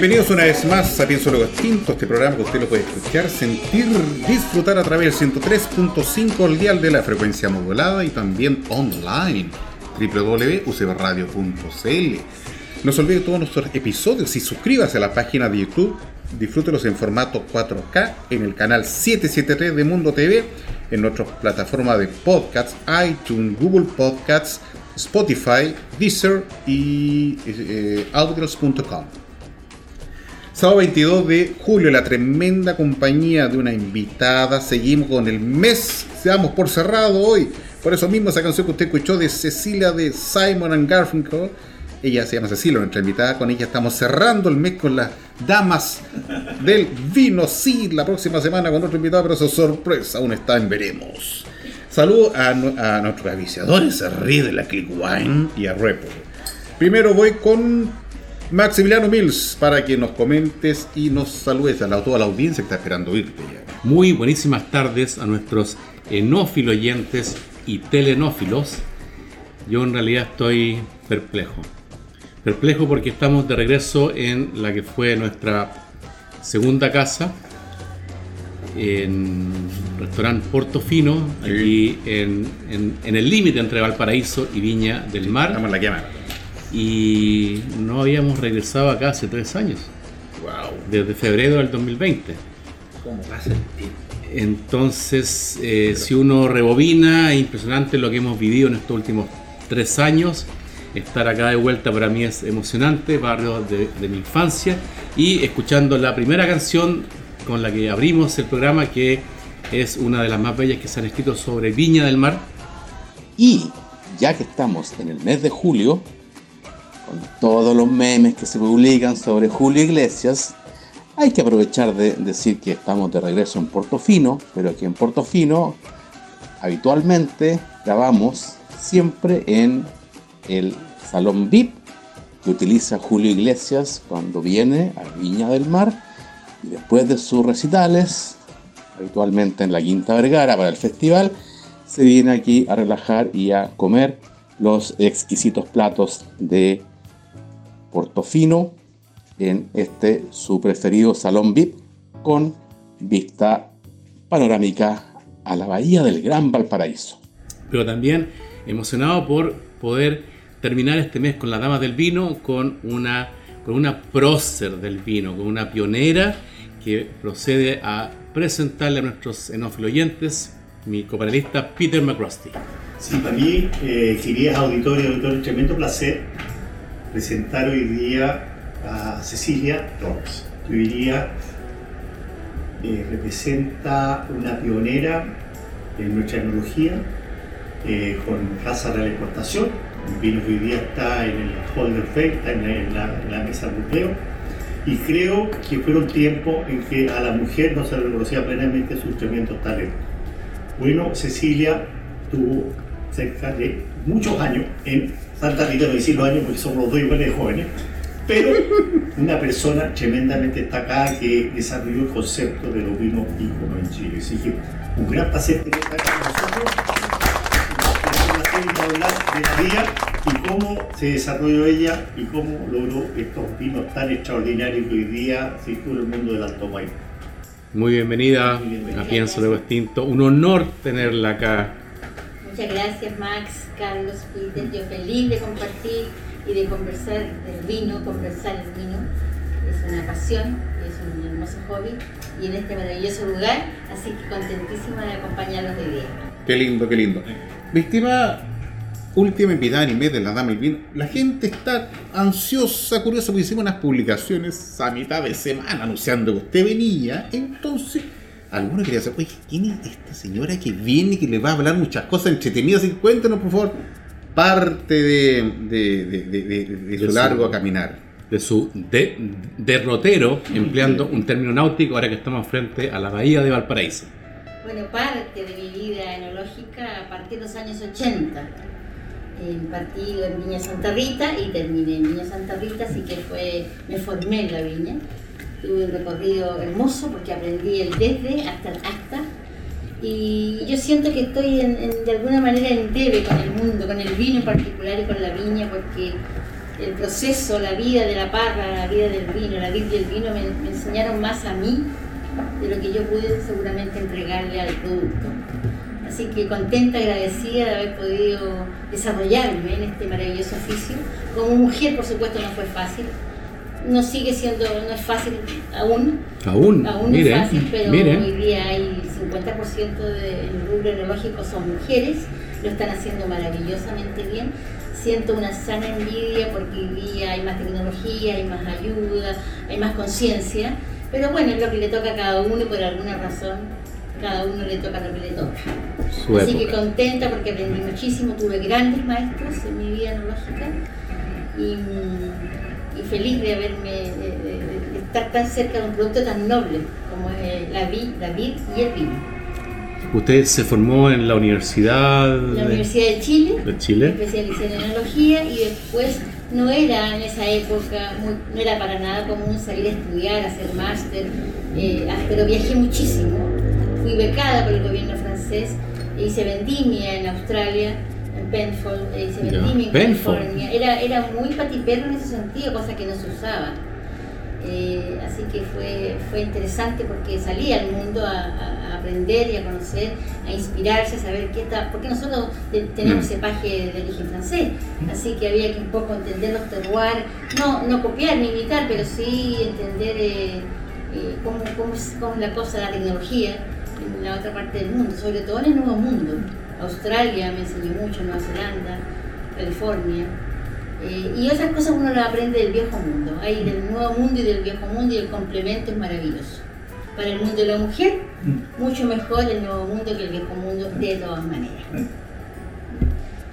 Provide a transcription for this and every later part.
Bienvenidos una vez más a Pienso Extinto, este programa que usted lo puede escuchar, sentir, disfrutar a través del 103.5 el dial de la frecuencia modulada y también online www.ucbradio.cl. No se olvide todos nuestros episodios y suscríbase a la página de YouTube, disfrútelos en formato 4K en el canal 773 de Mundo TV, en nuestras plataformas de podcasts, iTunes, Google Podcasts, Spotify, Deezer y eh, audios.com. Sábado 22 de julio, la tremenda compañía de una invitada. Seguimos con el mes. Seamos por cerrado hoy. Por eso mismo esa canción que usted escuchó de Cecilia de Simon and Garfunkel. Ella se llama Cecilia, nuestra invitada. Con ella estamos cerrando el mes con las damas del vino. Sí, la próxima semana con otro invitado, pero eso sorpresa. Aún está en veremos. Saludos a, nuestros aviciadores, a de la Click Wine y a Repo. Primero voy con Maximiliano Mills, para que nos comentes y nos saludes a la, toda la audiencia que está esperando oírte. Muy buenísimas tardes a nuestros enófilos oyentes y telenófilos. Yo en realidad estoy perplejo. Perplejo porque estamos de regreso en la que fue nuestra segunda casa, en el restaurante Portofino, aquí en, el límite entre Valparaíso y Viña del Mar. Estamos en la quema y no habíamos regresado acá hace tres años. Wow. Desde febrero del 2020. ¿Cómo pasa el tiempo? Entonces, eh, si uno rebobina, es impresionante lo que hemos vivido en estos últimos tres años. Estar acá de vuelta para mí es emocionante, barrio de, de mi infancia. Y escuchando la primera canción con la que abrimos el programa, que es una de las más bellas que se han escrito sobre Viña del Mar. Y ya que estamos en el mes de julio, todos los memes que se publican sobre Julio Iglesias, hay que aprovechar de decir que estamos de regreso en Portofino, pero aquí en Portofino habitualmente grabamos siempre en el salón VIP que utiliza Julio Iglesias cuando viene a Viña del Mar y después de sus recitales, habitualmente en la Quinta Vergara para el festival, se viene aquí a relajar y a comer los exquisitos platos de Portofino en este su preferido salón VIP con vista panorámica a la bahía del Gran Valparaíso. Pero también emocionado por poder terminar este mes con la dama del vino, con una, con una prócer del vino, con una pionera que procede a presentarle a nuestros oyentes mi copanelista Peter McRusty. Sí, para mí, eh, queridas auditores y auditores, tremendo placer presentar hoy día a Cecilia Torres. Yo diría, eh, representa una pionera en nuestra enología eh, con raza de la exportación. El vino que hoy día está en el Holder Fair, está en la, mesa de buceo. Y creo que fueron tiempos en que a la mujer no se reconocía plenamente sus tremendos talentos. Bueno, Cecilia tuvo cerca de muchos años en Santa Rita, no decir los años porque somos los dos iguales jóvenes, pero una persona tremendamente destacada que desarrolló el concepto de los vinos íconos en Chile. Así que un gran placer tener acá con nosotros. Hablar de la vida y cómo se desarrolló ella y cómo logró estos vinos tan extraordinarios que hoy día circula el mundo del Alto País. Muy bienvenida, Muy bienvenida. a Pienso Luego Extinto. Un honor tenerla acá. Muchas gracias Max, Carlos, Peter. Yo feliz de compartir y de conversar del vino, conversar el vino. Es una pasión, es un hermoso hobby y en este maravilloso lugar, así que contentísima de acompañarlos hoy día. Qué lindo, qué lindo. Víctima, última invitada en mes de la Dama del Vino. La gente está ansiosa, curiosa, porque hicimos unas publicaciones a mitad de semana anunciando que usted venía. Entonces, alguno quería saber, oye, ¿quién es esta señora que viene y que le va a hablar muchas cosas entretenidas? Así que cuéntenos, por favor, parte de, de, de- de- de- de su su- largo a caminar. De su de- derrotero, empleando un término náutico, ahora que estamos frente a la bahía de Valparaíso. Bueno, parte de mi vida enológica a partir de los años 80. Eh, partí en Viña Santa Rita y terminé en Viña Santa Rita, así que fue, me formé en la viña. Tuve un recorrido hermoso porque aprendí el desde hasta el hasta. Y yo siento que estoy en- en- de alguna manera en debe con el mundo, con el vino en particular y con la viña, porque el proceso, la vida de la parra, la vida del vino, la vida del vino me, me enseñaron más a mí de lo que yo pude seguramente entregarle al producto. Así que contenta, agradecida de haber podido desarrollarme en este maravilloso oficio. Como mujer, por supuesto, no fue fácil. No sigue siendo, no es fácil aún, Aún, aún mire, es fácil, pero mire. hoy día hay 50% del rubro enológico son mujeres, lo están haciendo maravillosamente bien. Siento una sana envidia porque hoy día hay más tecnología, hay más ayuda, hay más conciencia, pero bueno, es lo que le toca a cada uno y por alguna razón cada uno le toca lo que le toca. Su Así que época. contenta porque aprendí muchísimo, tuve grandes maestros en mi vida mm, y feliz de haberme de, de- de estar tan cerca de un producto tan noble como es eh, la vid, la vid y el vino. Usted se formó en la Universidad La Universidad de Chile, de Chile. especialicé en enología y después no era en esa época, muy- no era para nada común salir a estudiar, hacer máster, eh, ah, pero viajé muchísimo. Fui becada por el gobierno francés, e hice vendimia en Australia, Penfold, e Penfold. California. Era, era muy patiperro en ese sentido, cosa que no se usaba. Eh, así que fue, fue interesante porque salí al mundo a, aprender y a conocer, a inspirarse, a saber qué está, porque nosotros te- tenemos Mm. cepaje de origen francés, así que había que un poco entender los terroirs, no, no copiar ni imitar, pero sí entender eh, eh, cómo, cómo es, cómo es la cosa, la tecnología en la otra parte del mundo, sobre todo en el nuevo mundo. Australia me enseñó mucho, Nueva Zelanda, California. Eh, y otras cosas uno las aprende del viejo mundo. Hay del nuevo mundo y del viejo mundo y el complemento es maravilloso. Para el mundo de la mujer, mucho mejor el nuevo mundo que el viejo mundo de todas maneras.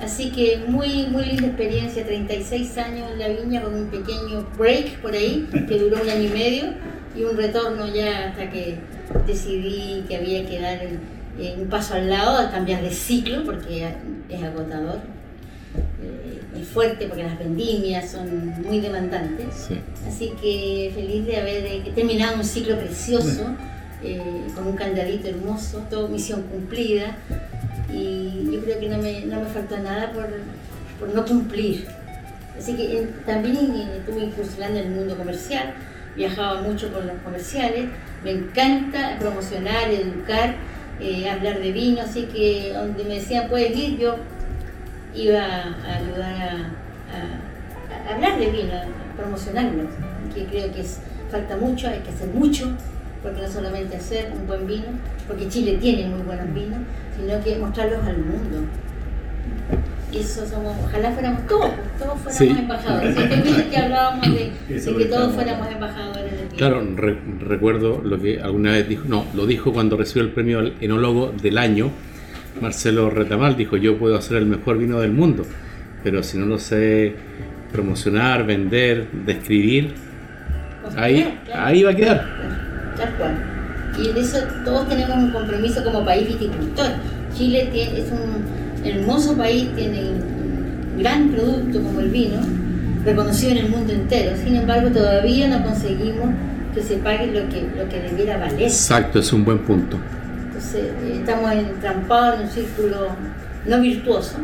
Así que muy, muy linda experiencia, 36 años en la viña con un pequeño break por ahí, que duró un año y medio, y un retorno ya hasta que decidí que había que dar el- eh, un paso al lado, a cambiar de ciclo, porque es agotador. Eh, es fuerte porque las vendimias son muy demandantes. Sí. Así que feliz de haber terminado un ciclo precioso, eh, con un candadito hermoso, todo misión cumplida. Y yo creo que no me, no me faltó nada por, por no cumplir. Así que eh, también estuve incursionando en el mundo comercial, viajaba mucho por los comerciales, me encanta promocionar, educar, eh, hablar de vino, así que donde me decían puedes ir, yo iba a ayudar a, a- hablar de vino, a promocionarlo, que creo que es, falta mucho, hay que hacer mucho, porque no solamente hacer un buen vino, porque Chile tiene muy buenos vinos, sino que mostrarlos al mundo. Eso somos, ojalá fuéramos todos, todos fuéramos Sí. embajadores. Siempre viste que hablábamos de, de que todos fuéramos embajadores del vino. Claro, re- recuerdo lo que alguna vez dijo, no, lo dijo cuando recibió el premio al enólogo del año, Marcelo Retamal, dijo, yo puedo hacer el mejor vino del mundo, pero si no lo sé promocionar, vender, describir, ahí, ahí va a quedar. Tal cual. Y en eso todos tenemos un compromiso como país viticultor. Chile tiene, es un hermoso país, tiene un gran producto como el vino, reconocido en el mundo entero. Sin embargo, todavía no conseguimos que se pague lo que, lo que debiera valer. Exacto, es un buen punto. Entonces, eh, estamos entrampados en un círculo no virtuoso,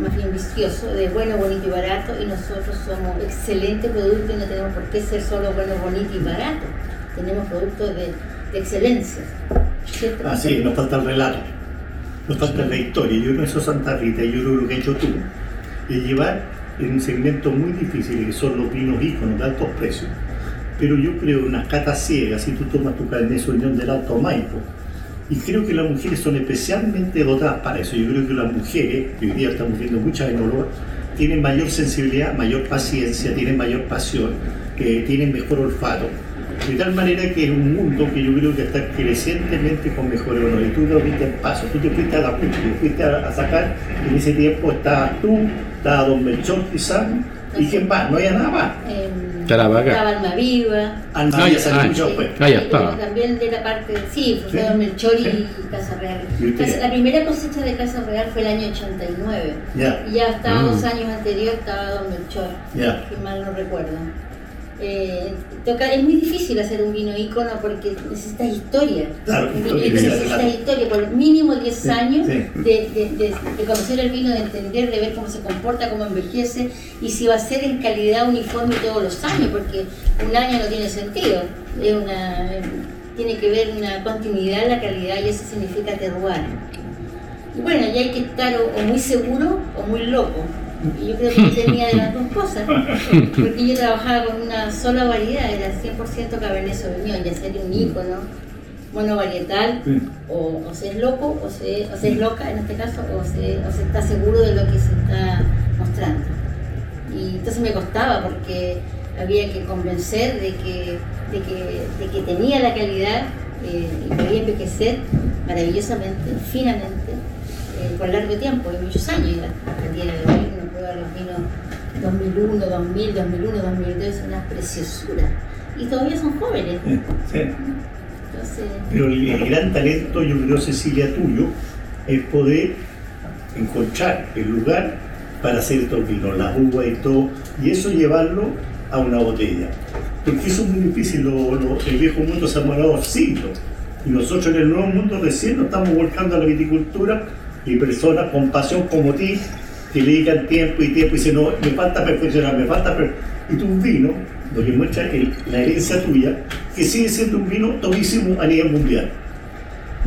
más bien vicioso, de bueno, bonito y barato, y nosotros somos excelente producto y no tenemos por qué ser solo bueno, bonito y barato. Tenemos productos de, de excelencia. ¿cierto? Ah, sí, nos falta el relato, nos falta la historia. Yo que eso Santa Rita, yo creo que lo que hecho tú es llevar en un segmento muy difícil que son los vinos íconos de altos precios. Pero yo creo unas catas ciegas, si tú tomas tu carnet de unión del Alto Maipo, y creo que las mujeres son especialmente dotadas para eso. Yo creo que las mujeres, que hoy día estamos viendo muchas enólogas, tienen mayor sensibilidad, mayor paciencia, tienen mayor pasión, que tienen mejor olfato. De tal manera que es un mundo que yo creo que está crecientemente con mejor honor. Y tú lo viste en paso, tú te fuiste a la punta, te fuiste a, a sacar, en ese tiempo estabas tú, estaba Don Melchor quizás, y quién más, no había nada más. Em, Caravaca. Estaba. Alma Ah, ya ya, salió ah. Ah, ya estaba. También de la parte, sí, fue Sí, Don Melchor y sí. Casa Real. La primera cosecha de Casa Real fue el año 89. Ya, Y ya estaba Mm. dos años anterior, estaba Don Melchor, ya. si mal no recuerdo. Eh, toca, es muy difícil hacer un vino ícono porque necesitas historia. Claro, necesitas claro. historia, por mínimo 10 Sí, años sí. De, de- de- de conocer el vino, de entender, de ver cómo se comporta, cómo envejece y si va a ser en calidad uniforme todos los años, porque un año no tiene sentido. Es una, tiene que ver una continuidad en la calidad y eso significa terroir. Y bueno, ya hay que estar o, o muy seguro o muy loco. Y yo creo que yo tenía de las dos cosas, porque yo trabajaba con una sola variedad, era 100% Cabernet Sauvignon, ya sería un ícono monovarietal, Sí. o, o se es loco, o se, o se es loca en este caso, o se, o se está seguro de lo que se está mostrando. Y entonces me costaba porque había que convencer de que, de que, de que tenía la calidad eh, y podía envejecer maravillosamente, finamente, eh, por largo tiempo, y muchos años. Y hasta el día de hoy prueba los vinos 2001, 2000, 2001, 2002, es una preciosura. Y todavía son jóvenes. Sí, sí. Entonces, Pero el, el gran talento, yo creo, Cecilia, tuyo, es poder encontrar el lugar para hacer estos vinos, las uvas y todo, y eso llevarlo a una botella. Porque eso es muy difícil, lo- lo- el viejo mundo se ha demorado siglos, y nosotros en el nuevo mundo recién nos estamos volcando a la viticultura, y personas con pasión como ti, que le dedican tiempo y tiempo y dicen, no, me falta perfeccionar, me falta per-". Y tu vino, lo que muestra el- la herencia tuya, que sigue siendo un vino todísimo a nivel mundial.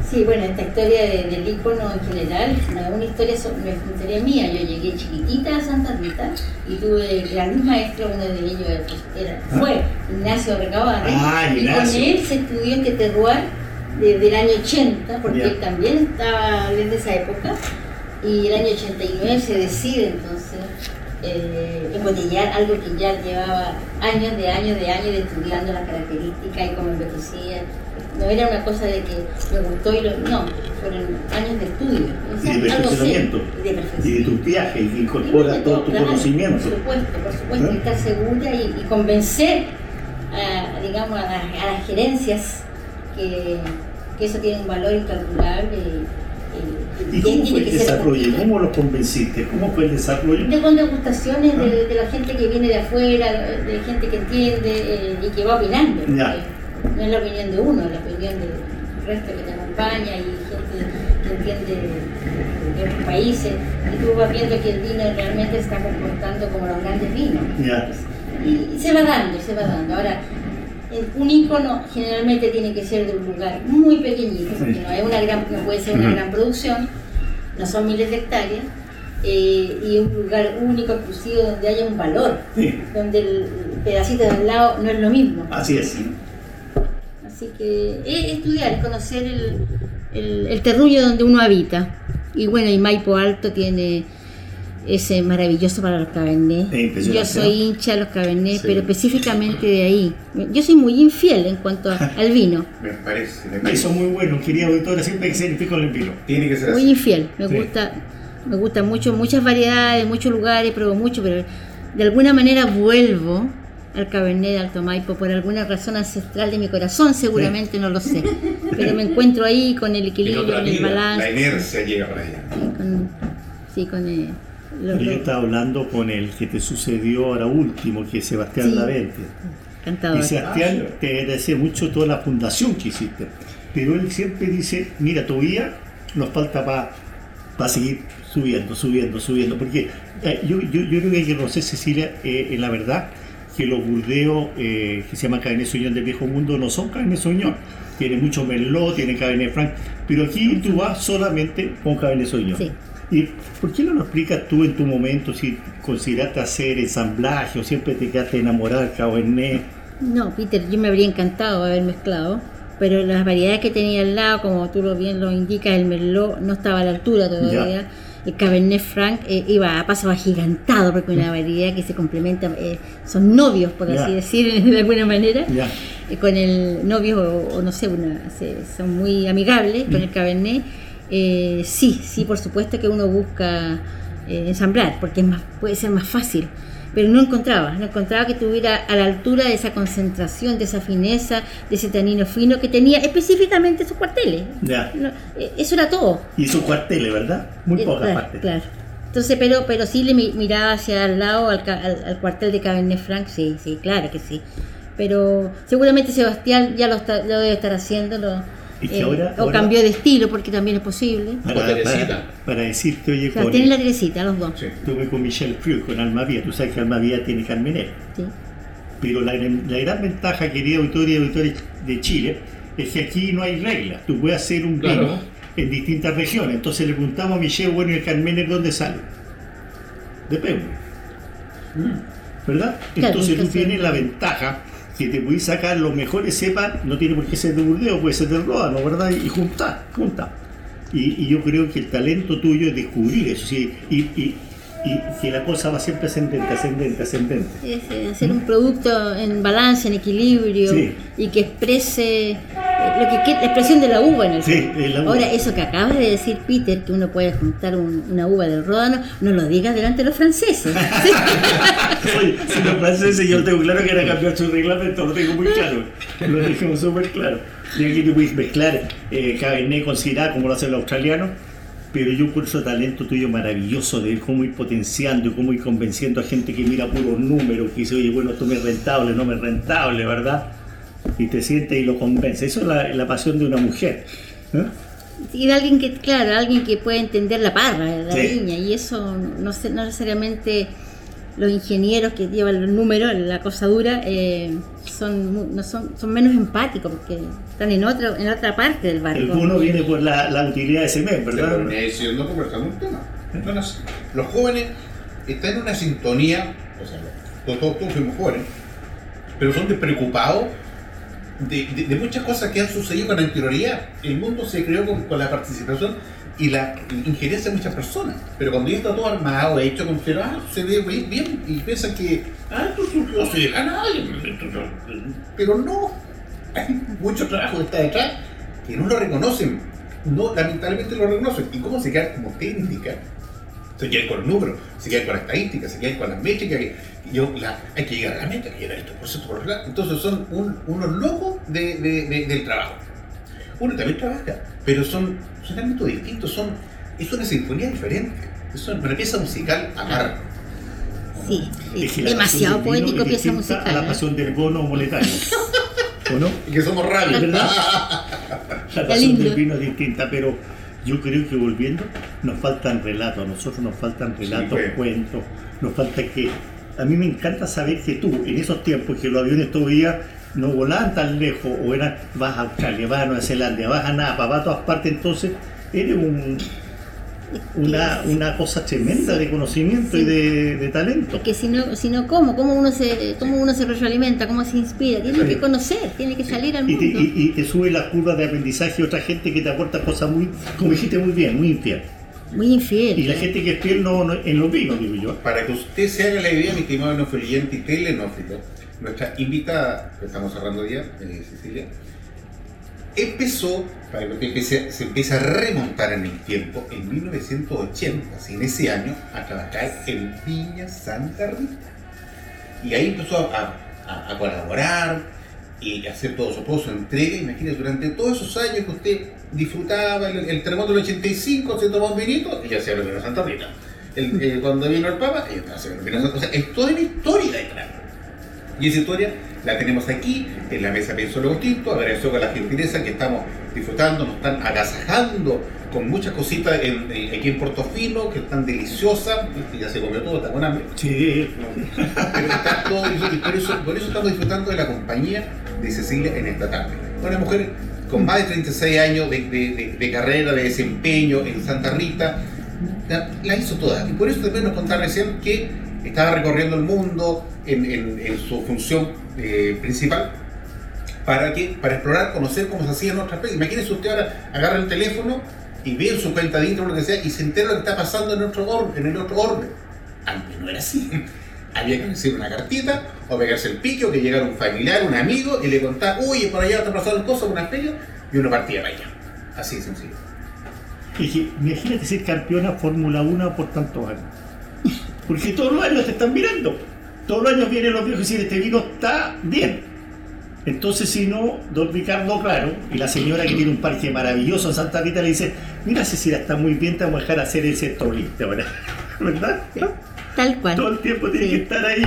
Sí, bueno, esta historia de- del ícono en general no es una historia, una historia mía. Yo llegué chiquitita a Santa Rita y tuve grandes maestros, uno de ellos era, fue Ignacio Recabarre. Ah, y con él se estudió este terroir desde el año 80, porque él también estaba desde esa época. Y el año 89 se decide entonces eh, embotellar algo que ya llevaba años de años de años de estudiando las características y cómo envejecía. No era una cosa de que me gustó y lo. No, fueron años de estudio. O sea, Y de algo perfeccionamiento. y de Y de tus viajes, y Y incorpora de todo tu claro, conocimiento. Por supuesto, por supuesto, ¿Eh? y estar segura y, y convencer a, digamos, a, las, a las gerencias que, que eso tiene un valor incalculable. Y, y- ¿Y y cómo fue el desarrollo? ¿Cómo los convenciste? ¿Cómo fue el desarrollo? De con degustaciones de, de la gente que viene de afuera, de gente que entiende eh, y que va opinando. Ya. No es la opinión de uno, es la opinión del resto que te acompaña y gente que entiende de, otros países. Y tú vas viendo que el vino realmente está comportando como los grandes vinos. Ya. Y, y se va dando, se va dando. Ahora, un icono generalmente tiene que ser de un lugar muy pequeñito, porque no, es una gran, no puede ser una gran producción, no son miles de hectáreas, eh, y un lugar único, exclusivo, donde haya un valor, Sí, donde el pedacito de al lado no es lo mismo. así es. Así que es estudiar, es conocer el, el, el terruño donde uno habita. Y bueno, y Maipo Alto tiene ese maravilloso para los cabernet. Es Yo soy hincha de los cabernet, Sí. pero específicamente de ahí. Yo soy muy infiel en cuanto a- al vino, Me parece, me Eso parece. es muy bueno, querida auditoria, siempre hay que ser con el vino. Tiene que ser muy así. infiel. Me Sí. gusta, me gusta mucho, muchas variedades, muchos lugares, pruebo mucho, pero de alguna manera vuelvo al Cabernet de Alto Maipo por alguna razón ancestral de mi corazón, seguramente no lo sé. Pero me encuentro ahí con el equilibrio, con el balance. La inercia llega para allá. Sí, con, sí, con el, lo- Yo estaba hablando con el que te sucedió ahora último, que es Sebastián Sí. Lavente. Y Sebastián te agradece mucho toda la fundación que hiciste. Pero él siempre dice, mira, todavía nos falta para seguir subiendo, subiendo, subiendo. Porque eh, yo, yo, yo creo que hay que conocer, Cecilia, eh, en la verdad, que los burdeos eh, que se llaman Cabernet Sauvignon del Viejo Mundo no son Cabernet Sauvignon. Tiene mucho Merlot, tiene Cabernet Franc, pero aquí tú vas solamente con Cabernet Sauvignon. Sí. ¿Y por qué no lo explicas tú en tu momento si consideraste hacer ensamblaje o siempre te quedaste enamorada del Cabernet? No, Peter, yo me habría encantado haber mezclado, pero las variedades que tenía al lado, como tú lo bien lo indicas, el Merlot no estaba a la altura todavía. El Cabernet Franc eh, iba a paso agigantado porque una variedad que se complementa, eh, son novios, por así Ya. decir, de alguna manera. Ya. Eh, con el novio o, o no sé, una, se- son muy amigables con el Cabernet. Eh, sí, sí, por supuesto que uno busca eh, ensamblar, porque es más, puede ser más fácil. Pero no encontraba, no encontraba que tuviera a la altura de esa concentración, de esa fineza, de ese tanino fino que tenía específicamente sus cuarteles. Ya. No, eh, eso era todo. Y sus cuarteles, ¿verdad? Muy Eh, pocas claro, partes. Claro. Entonces, pero, pero sí le mi- miraba hacia el lado, al, al- al cuartel de Cabernet Franc, sí, sí, claro que sí. Pero seguramente Sebastián ya lo, está- lo debe estar haciendo, lo- eh, Y que ahora- o ahora- cambió de estilo, porque también es posible. Para, para- para decirte, oye, O sea, con, tienen la Teresita, los dos. Sí. estuve con Michelle Friul, con Almavía. Tú sabes que Almavía tiene Carmener. Sí. Pero la, gran- la gran ventaja, querida auditoría y auditores de Chile, es que aquí no hay reglas. Tú puedes hacer un vino Claro. en distintas regiones. Entonces le preguntamos a Michelle, bueno, ¿y el Carmener dónde sale? De Peule. ¿Verdad? Claro, entonces tú tienes la ventaja que te puedes sacar los mejores cepas, no tiene por qué ser de Burdeos, puede ser de Ródano, ¿verdad? Y juntar, juntar. Y, yo creo que el talento tuyo es descubrir eso, sí, y- y que la cosa va siempre ascendente, ascendente, ascendente. Hacer un producto en balance, en equilibrio Sí. y que exprese eh, lo que, que- la expresión de la uva en el Sí, la uva. Ahora, eso que acabas de decir, Peter, que uno puede juntar un- una uva del Ródano, no lo digas delante de los franceses. Oye, si los franceses yo tengo claro que era cambiar su reglamento, lo tengo muy claro. Lo dejemos súper claro. Y aquí tú puedes mezclar eh, Cabernet con Syrah como lo hacen los australianos, pero yo por ese talento tuyo maravilloso de cómo ir potenciando y cómo ir convenciendo a gente que mira puros números, que dice, oye, bueno, esto me es rentable, no me es rentable, ¿verdad? Y te sientes y lo convence. Eso es la, la pasión de una mujer. ¿eh? Y de alguien que, claro, alguien que puede entender la parra, la Sí. viña, y eso no, no necesariamente los ingenieros que llevan los números, la cosa dura, eh, son, no son, son menos empáticos porque están en otra, en otra parte del barco. El bono viene por la, la utilidad de ese mes, ¿verdad? Pero no conversamos un tema. Así. Los jóvenes están en una sintonía, o sea, todos, todos, todos fuimos jóvenes, pero son despreocupados de, de- de muchas cosas que han sucedido con anterioridad. El mundo se creó con, con la participación y la injerencia de muchas personas. Pero cuando ya está todo armado, hecho, con cero, ah, se ve bien, y piensan que, ah, esto surgió así de pero no. Hay mucho trabajo que está detrás que no lo reconocen. No, lamentablemente lo reconocen. ¿Y cómo se quedan como técnica? Se quedan con los números, se quedan con las estadísticas, se quedan con las métricas. que yo, hay que llegar a la meta, hay que llegar a esto por acá. Entonces son un- unos locos de- del trabajo. Uno también trabaja, pero son, son ámbitos distintos, son, es una sinfonía diferente. Es una pieza musical aparte. Sí, sí, Es que demasiado poético es pieza musical. A la ¿eh? pasión del bono monetario. ¿O no? Y que somos rabios. ¿Verdad? La pasión del vino es distinta, pero yo creo que volviendo, nos faltan relatos, a nosotros nos faltan relatos, pues. cuentos, nos falta que... A mí me encanta saber que tú, en esos tiempos que los aviones todavía no volaban tan lejos, o eran, vas a Australia, vas a Nueva Zelanda, vas a Napa, vas a todas partes, entonces eres un, una, una cosa tremenda de conocimiento y de, de talento. Es que si no, si no ¿cómo? ¿Cómo uno se, cómo uno se retroalimenta? ¿Cómo se inspira? Tiene que conocer, tiene que salir al Y te, mundo. y- y te sube la curva de aprendizaje otra gente que te aporta cosas muy, como dijiste muy bien, muy infiel. Muy infiel. Y la gente que es fiel no, no- en los vinos, digo yo. Para que usted se haga la idea, mi estimado neofiliyente y telenófilo, nuestra invitada, que estamos cerrando ya, eh, Cecilia, empezó, para que usted empiece- se empiece a remontar en el tiempo, en 1980, así en ese año, a trabajar en Viña Santa Rita. Y ahí empezó a, colaborar y hacer todo su entrega. Imagínese, durante todos esos años que usted disfrutaba el, terremoto del 85, se tomó un vinito, ella hacía lo vino Santa Rita. Eh, cuando vino el Papa, ella estaba haciendo el vino Santa O sea, es toda una historia detrás. Y esa historia la tenemos aquí, en la mesa Pienso Tinto, agradezco a la gentileza que estamos disfrutando, nos están agasajando con muchas cositas en- en- aquí en Portofino, que están deliciosas, ya se comió todo, está con hambre. Sí, Pero está todo- y por, eso, por eso estamos disfrutando de la compañía de Cecilia en esta tarde. Una mujer con más de 36 años de, de- de- de carrera, de desempeño en Santa Rita, la, la hizo toda. Y por eso también nos contaba recién que estaba recorriendo el mundo en, su función eh, principal para, que, para explorar, conocer cómo se hacía en otras países. Imagínense usted ahora agarra el teléfono y ve su cuenta de Instagram lo que sea y se entera lo que está pasando en, otro or- en el otro orden. Antes no era así. Había que recibir una cartita o pegarse el pique o que llegara un familiar, un amigo y le contaba, oye, por allá está pasando cosas, una feria, y uno partía para allá. Así de sencillo. Imagínate ser campeona Fórmula 1 por tantos años. Porque todos los años te están mirando. Todos los años vienen los viejos y dicen, este vino está bien. Entonces, si no, don Ricardo Claro y la señora que tiene un parque maravilloso en Santa Rita le dice, mira Cecilia, está muy bien, te vamos a dejar hacer el listo ahora. ¿Verdad? Tal cual. Todo el tiempo tiene Sí. que estar ahí.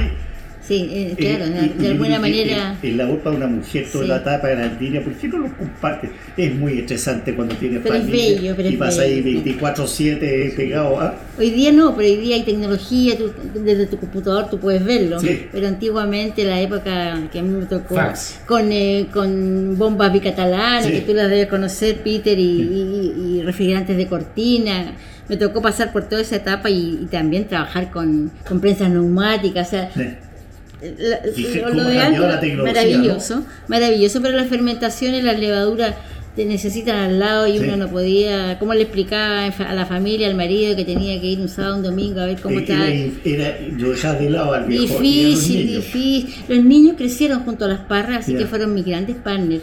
Sí, eh, claro, Eh, de- y- de alguna y- manera. El, el labor para una mujer, toda Sí. la etapa de la línea, ¿por qué no lo compartes? Es muy estresante cuando tienes Pero es familia bello, pero y es vas ahí bello. 24-7 pegado a. Hoy día no, pero hoy día hay tecnología, tú- desde tu computador tú puedes verlo. Sí. Pero antiguamente, la época que a mí me tocó, Fax. con, eh, con bombas bicatalanas, Sí. que tú las debes conocer, Peter, y, y- y refrigerantes de cortina. Me tocó pasar por toda esa etapa y, y también trabajar con, con prensas neumáticas. O sea, Eh, la- Fíjate lo, lo de maravilloso, maravilloso, pero las fermentaciones, las levaduras te necesitan al lado y Sí. uno no podía, ¿cómo le explicaba a la familia, al marido que tenía que ir un sábado, un domingo a ver cómo estaba? Era, yo dejaba de lado al viejo los Difícil, difícil. Los niños crecieron junto a las parras, así que fueron mis grandes partners.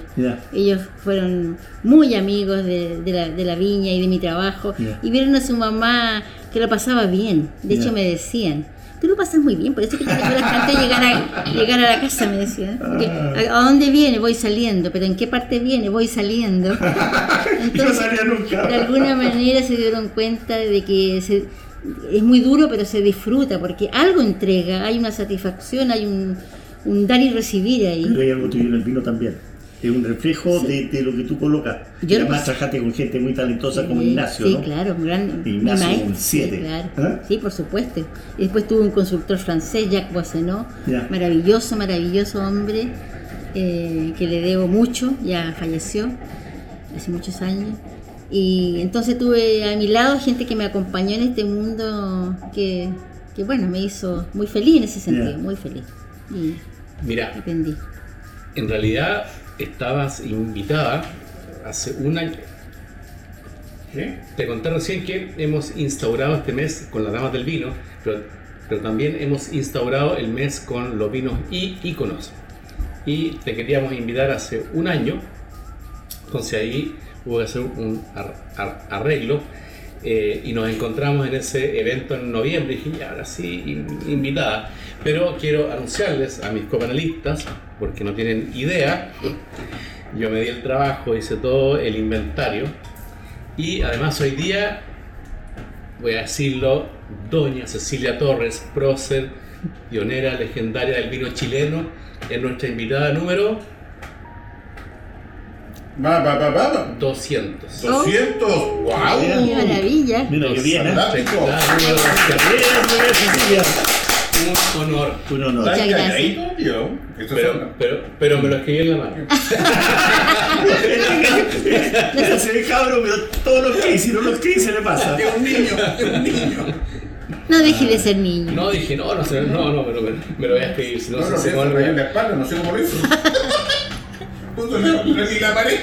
Ellos fueron muy amigos de, de la, de la viña y de mi trabajo. Y vieron a su mamá que lo pasaba bien. De hecho, me decían, tú lo pasas muy bien, por eso es que te metió bastante llegar a, llegar a la casa, me. Porque, Ah. ¿a, a dónde viene? Voy saliendo. ¿Pero en qué parte viene? Voy saliendo. No salía nunca. de alguna manera se dieron cuenta de que se- es muy duro, pero se disfruta, porque algo entrega, hay una satisfacción, hay un, un dar y recibir ahí. Pero hay algo tuyo en el vino también. Es un reflejo Sí. de, de lo que tú colocas. Yo además trabajaste con gente muy talentosa como Ignacio, sí, ¿no? claro, un gran mi Ignacio, maestro, un siete. Sí, claro. ¿Ah? Sí, por supuesto. Y después tuve un consultor francés, Jacques Boissenot, Ya. maravilloso, maravilloso hombre, eh, que le debo mucho, ya falleció hace muchos años. Y entonces tuve a mi lado gente que me acompañó en este mundo que, que bueno, me hizo muy feliz en ese sentido, muy feliz. Y Mira, aprendí. en realidad estabas invitada hace un año. ¿Sí? Te conté recién que hemos instaurado este mes con las damas del vino, pero, pero también hemos instaurado el mes con los vinos y íconos. Y te queríamos invitar hace un año, entonces ahí hubo que hacer un ar- ar- arreglo eh, y nos encontramos en ese evento en noviembre y dije, ahora sí, in- invitada. Pero quiero anunciarles a mis copanelistas, porque no tienen idea, yo me di el trabajo, hice todo el inventario y además hoy día, voy a decirlo, doña Cecilia Torres, prócer, pionera legendaria del vino chileno, es nuestra invitada número Va, va, va, va, va. 200. 200. ¡Wow! ¡Qué maravilla! Mira que bien, ¿eh? Fantástico. Invitada número 200. Bien, bien, Cecilia. Un honor. Un honor. Muchas gracias. Pero, pero, pero me lo escribí en la mano. Ese se ve cabrón, pero todos los que si no los que se le pasa. Es un niño, es un niño. No dejes de ser niño. No, dije, no, no, sé, no, no, pero me, me lo voy a escribir, si no, No, se no se en olvida. la espalda, no sé cómo lo hizo. La, ni la pared.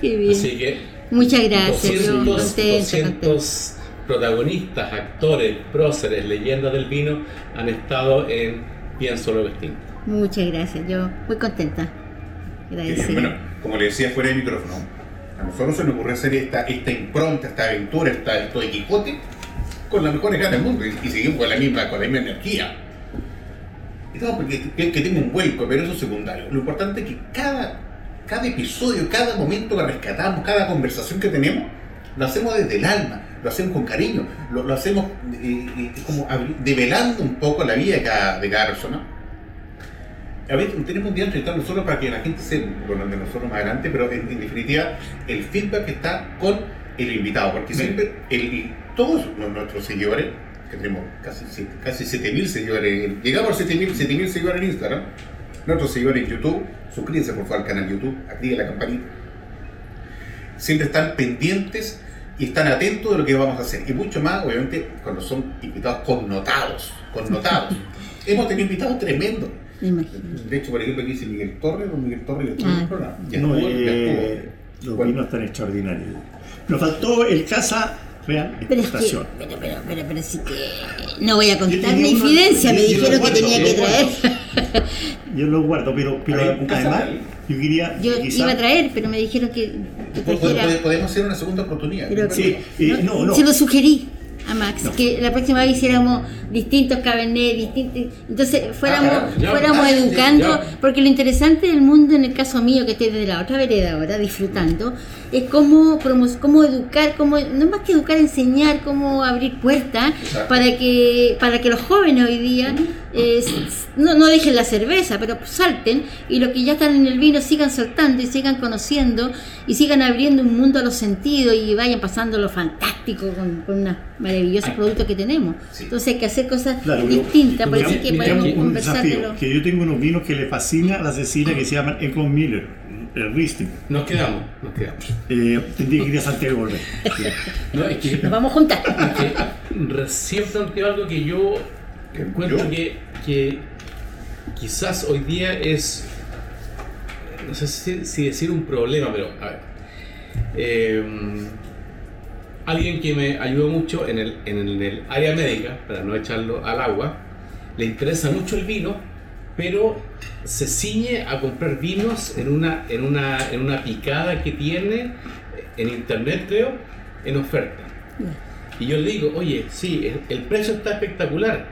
Qué bien. Así que Muchas gracias. yo 200, contenta, 200 protagonistas, actores, próceres, leyendas del vino han estado en Pienso lo Distinto. Muchas gracias, yo muy contenta. Agradecida. Bueno, como le decía fuera de micrófono, a nosotros se nos ocurrió hacer esta, esta impronta, esta aventura, esta, esto de Quijote, con las mejores ganas del mundo y, y seguimos con la misma, con la misma energía. estamos que, que, que tenga un vuelco, pero eso es secundario. Lo importante es que cada, cada episodio, cada momento que rescatamos, cada conversación que tenemos, lo hacemos desde el alma, lo hacemos con cariño, lo, lo hacemos eh, como develando un poco la vida de cada, de cada persona. A veces tenemos un día entrevistar nosotros para que la gente se bueno, de nosotros más adelante, pero en, en definitiva el feedback está con el invitado, porque Sí. siempre el, todos nuestros seguidores, que tenemos casi, casi 7.000 seguidores, llegamos a 7.000 7.000 seguidores en Instagram, nuestros seguidores en YouTube, suscríbanse por favor al canal YouTube, activen la campanita, siempre están pendientes y están atentos de lo que vamos a hacer. Y mucho más, obviamente, cuando son invitados connotados. connotados. Hemos tenido invitados tremendos. Me imagino. De hecho, por ejemplo, aquí dice Miguel Torres, don Miguel Torres, que estuvo en Ah. el programa. Ya No, estuvo, ya eh, estuvo. los vinos están extraordinarios. Nos faltó el Casa Real Pero es que, Exportación. pero, pero, pero, pero sí que no voy a contar uno- infidencia, me dijeron que tenía que traer. Yo lo guardo, pero, pero además Real. Yo quería Yo quizá- iba a traer, pero me dijeron que, trajera. Podemos hacer una segunda oportunidad. Pero Sí, eh, no, no. Se lo sugerí a Max, No. que la próxima vez hiciéramos distintos cabernet, distintos, entonces fuéramos, Ah, ya, fuéramos ya, educando, ya. porque lo interesante del mundo, en el caso mío, que estoy desde la otra vereda ahora, disfrutando, es cómo, cómo educar, cómo, no más que educar, enseñar, cómo abrir puertas para que, para que los jóvenes hoy día eh, no, no dejen la cerveza, pero salten y los que ya están en el vino sigan soltando y sigan conociendo y sigan abriendo un mundo a los sentidos y vayan pasando lo fantástico con, con unos maravillosos productos que tenemos. Sí. Entonces hay que hacer cosas Claro, distintas, yo- por eso es que podemos un conversar de desafío, que yo tengo unos vinos que le fascina a la Cecilia que se llaman Econ Miller, el Riesling. Nos quedamos, nos quedamos. Eh, tendría que ir a Santiago y volver. No, es que, Nos vamos a juntar. es que recién planteó algo que yo encuentro ¿Yo? que, que quizás hoy día es, no sé si, si decir un problema, pero a ver. Eh, alguien que me ayudó mucho en el, en el- en el área médica, para no echarlo al agua, le interesa mucho el vino, pero se ciñe a comprar vinos en una, en una, en una picada que tiene en internet, creo, en oferta. Y yo le digo, oye, sí, el, el precio está espectacular,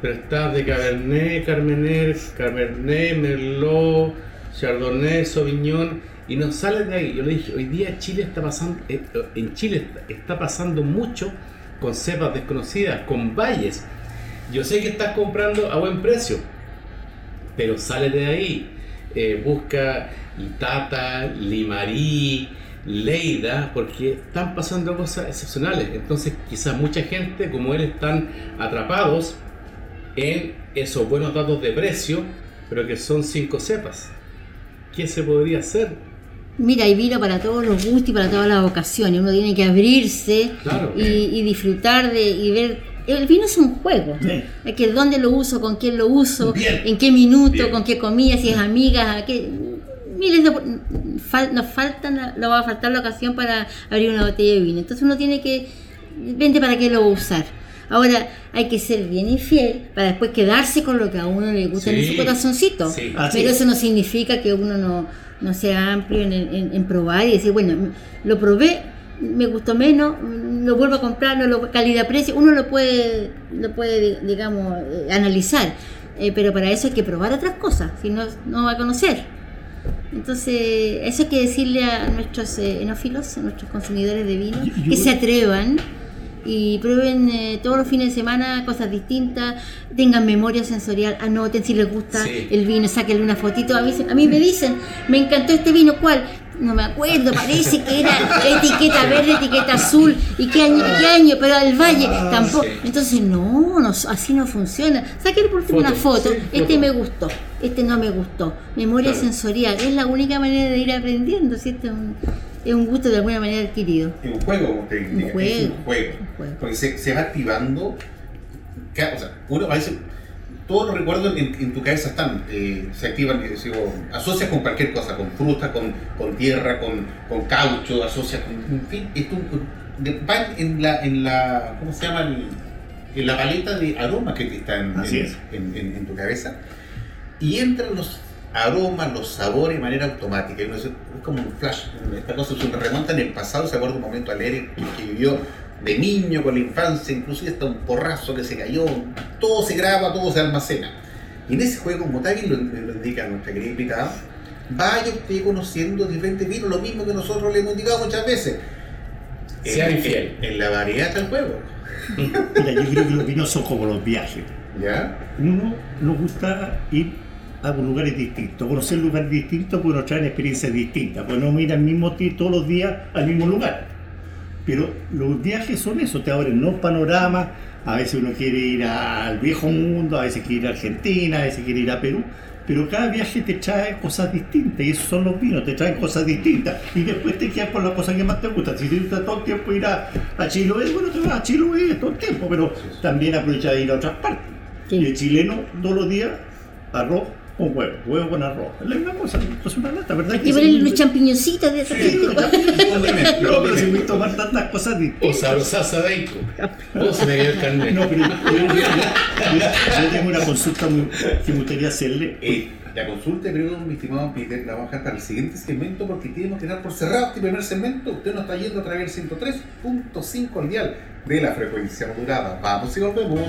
pero está de Cabernet, Carmener, Cabernet, Merlot, Chardonnay, Sauvignon, y no sale de ahí. Yo le dije, hoy día Chile está pasando, eh, en Chile está pasando mucho con cepas desconocidas, con valles. Yo sé que estás comprando a buen precio, pero sale de ahí. Eh, busca Itata, Limarí, Leida, porque están pasando cosas excepcionales. Entonces, quizás mucha gente, como él, están atrapados en esos buenos datos de precio, pero que son cinco cepas. ¿Qué se podría hacer? Mira, hay vino para todos los gustos y para todas las ocasiones. Uno tiene que abrirse Claro. y, y disfrutar de y ver. El vino es un juego. Sí. Es que dónde lo uso, con quién lo uso, Bien. en qué minuto, Bien. con qué comida, si es amiga, a qué. Miles de. fal- nos faltan, nos va a faltar la ocasión para abrir una botella de vino. Entonces uno tiene que. Vente para qué lo va a usar. Ahora hay que ser bien y fiel para después quedarse con lo que a uno le gusta en Sí. su corazoncito. Sí. Pero es. eso no significa que uno no, no sea amplio en, en- en probar y decir, bueno, lo probé, me gustó menos, lo vuelvo a comprar, no lo calidad-precio, uno lo puede, lo puede digamos, eh, analizar, eh, pero para eso hay que probar otras cosas, si no, no va a conocer. Entonces, eso hay que decirle a nuestros eh, enófilos, a nuestros consumidores de vino, Yo- yo- que se atrevan y prueben eh, todos los fines de semana cosas distintas, tengan memoria sensorial, anoten si les gusta Sí. el vino, sáquenle una fotito. A mí, a mí me dicen, me encantó este vino, ¿cuál? No me acuerdo, parece que era etiqueta verde, etiqueta azul, y qué año, qué año, pero al valle tampoco. sí. Entonces, no, no, así no funciona. Sáquenle por último una Foto, sí, este foto. me gustó, este no me gustó. Memoria Claro. sensorial, es la única manera de ir aprendiendo, ¿sí? Este es un, es un gusto de alguna manera adquirido. Es un juego, te indica, juego, es un juego. un juego. Porque se, se va activando. O sea, uno a veces. Todos los recuerdos en, en tu cabeza están, eh, se activan, eh, digo, asocias con cualquier cosa, con fruta, con, con tierra, con, con caucho, asocias con. En fin, esto de- va en la, en la. ¿Cómo se llama? El- en la paleta de aromas que te están en, en- en- tu cabeza. Y entran los aromas, los sabores de manera automática. Y uno dice, es como un flash. Esta cosa se remonta en el pasado, se acuerda un momento alegre que, que vivió de niño, con la infancia, inclusive hasta un porrazo que se cayó. Todo se graba, todo se almacena. Y en ese juego, como también lo, lo indica nuestra querida invitada, vaya usted conociendo diferentes vinos, lo mismo que nosotros le hemos indicado muchas veces. Sea en, infiel. En, en la variedad del juego. Mira, yo creo que los vinos son como los viajes. ¿Ya? Uno nos gusta ir a lugares distintos, conocer lugares distintos porque nos traen experiencias distintas, pues no ir al mismo ti- todos los días al mismo lugar. Pero los viajes son eso, te abren nuevos panoramas, a veces uno quiere ir al viejo mundo, a veces quiere ir a Argentina, a veces quiere ir a Perú, pero cada viaje te trae cosas distintas y esos son los vinos, te traen cosas distintas y después te quedas con las cosas que más te gustan. Si te gusta todo el tiempo ir a, a Chiloé, bueno, te vas a Chiloé todo el tiempo, pero también aprovecha de ir a otras partes. Sí. Y el chileno todos los días arroz con huevo, huevo con arroz. Es la misma cosa, es una lata, ¿verdad? Ponerle unos sí, champiñoncitos de esos sí, los. No, pero si voy a tomar tantas cosas O distintas. salsa bacon. O se me cayó el carnet. No, pero yo, tengo una consulta muy- que me gustaría hacerle. Eh, la consulta, creo, mi estimado Peter, la vamos a dejar para el siguiente segmento porque tenemos que dar por cerrado este primer segmento. Usted nos está yendo a través del 103.5 al dial de la frecuencia modulada. Vamos y volvemos.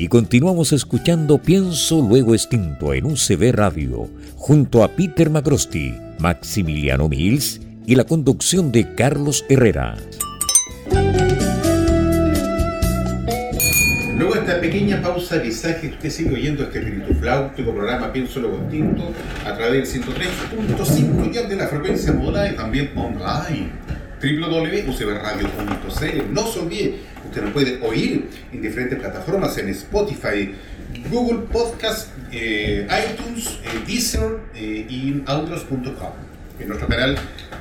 Y continuamos escuchando Pienso Luego Extinto en UCB Radio, junto a Peter Macrosti, Maximiliano Mills y la conducción de Carlos Herrera. Luego de esta pequeña pausa de visaje, usted sigue oyendo este espíritu flautico programa Pienso Luego Tinto a través del 103.5 ya de la frecuencia modulada y también online www.ucbradio.cl No se olvide, usted nos puede oír en diferentes plataformas, en Spotify, Google Podcast, eh, iTunes, eh, Deezer eh, y outros.com. En nuestro canal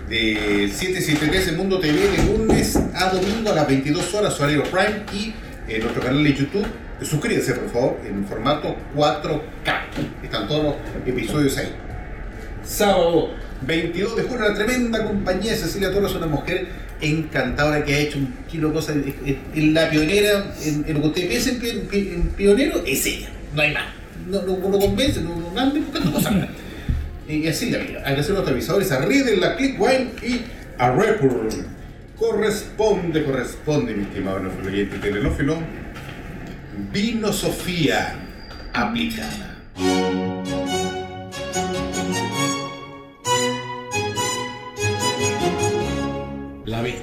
de 773 en Mundo TV de lunes a domingo a las 22 horas, horario Prime y en nuestro canal de YouTube. Suscríbase por favor en formato 4K. Están todos los episodios ahí. Sábado 22 de junio, una tremenda compañía. Cecilia Torres, una mujer encantadora que ha hecho un kilo de cosas. La pionera, en, lo que ustedes piensen que en pionero, es ella. No hay más. No, no, no convence, no, no anden buscando cosas. y así la vida. Agradecer a los televisores, a Riddle, a Clickwine y a Repur. Corresponde, corresponde, mi estimado nefroloyente y telenófilo. Vino Sofía aplicada.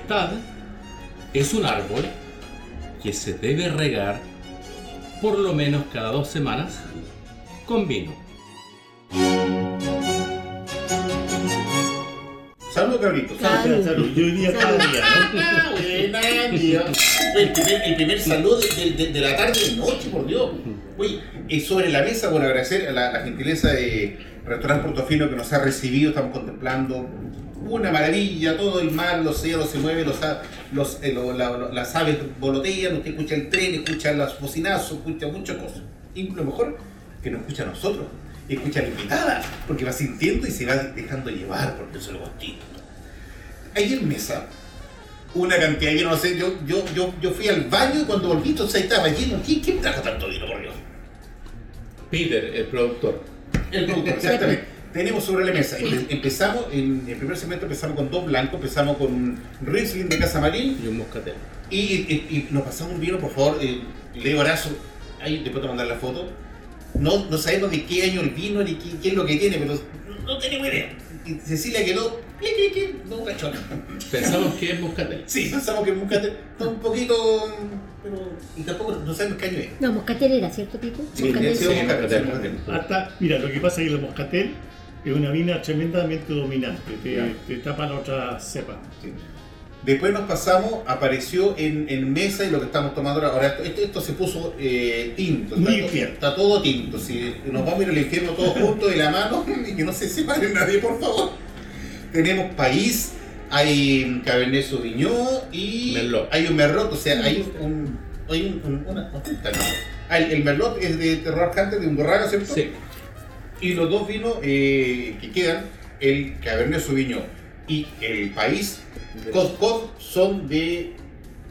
Amistad es un árbol que se debe regar por lo menos cada dos semanas con vino. Salud, cabritos. Salud. Salud. Yo diría cada día, ¿no? Buena, tío. El primer, el primer saludo de, de- de la tarde y noche, por Dios. Y sobre la mesa, bueno, agradecer a la, la gentileza de Restaurante Portofino que nos ha recibido, estamos contemplando una maravilla, todo el mar, los cielos se mueven, los, eh, lo- la- lo- las aves volotean, usted escucha el tren, escucha los bocinazos, escucha muchas cosas. Y lo mejor, que nos escucha a nosotros, escucha a la invitada, porque va sintiendo y se va dejando llevar, porque eso es lo gustito. Ahí en mesa, una cantidad, yo no sé, yo, yo, yo, yo fui al baño y cuando volví, entonces ahí estaba lleno. ¿Quién, quién trajo tanto vino, por Dios? Peter, el productor. El productor, exactamente. Tenemos sobre la mesa. Empe- empezamos, en el primer segmento empezamos con dos blancos, empezamos con un Riesling de Casa Marín Y un moscatel. y, y- y nos pasamos un vino, por favor, eh, Leo Arazo, ahí después te mandar la foto. No, no sabemos de qué año el vino ni qué, qué es lo que tiene, pero no, no tenemos idea. Y Cecilia quedó, ¿qué, qué, qué? No, cachona. Pensamos que es moscatel. Sí, pensamos que Muscatel está un poquito. Pero. Y tampoco no sabemos qué año es. No, moscatel era, ¿cierto, Pico? Sí, Moscatel. sí, Sí, Moscatel, moscatel. Moscatel. Hasta, mira, lo que pasa es que el moscatel es una vina tremendamente dominante, te, te tapa la otra cepa. Sí. Después nos pasamos, apareció en, en mesa y lo que estamos tomando ahora. Ahora, esto, esto se puso eh, tinto. Muy está, está todo tinto. Si nos vamos a ir al infierno todos juntos de la mano y que no se separe nadie, por favor. Tenemos país hay un Cabernet Sauvignon y Merlot. hay un Merlot, o sea, hay un... Hay un, un- una, una- Ah, el, el Merlot es de Terroir Hunter, de Undurraga, ¿cierto? Sí. Y los dos vinos eh, que quedan, el Cabernet Sauvignon y el país, Cod, son de...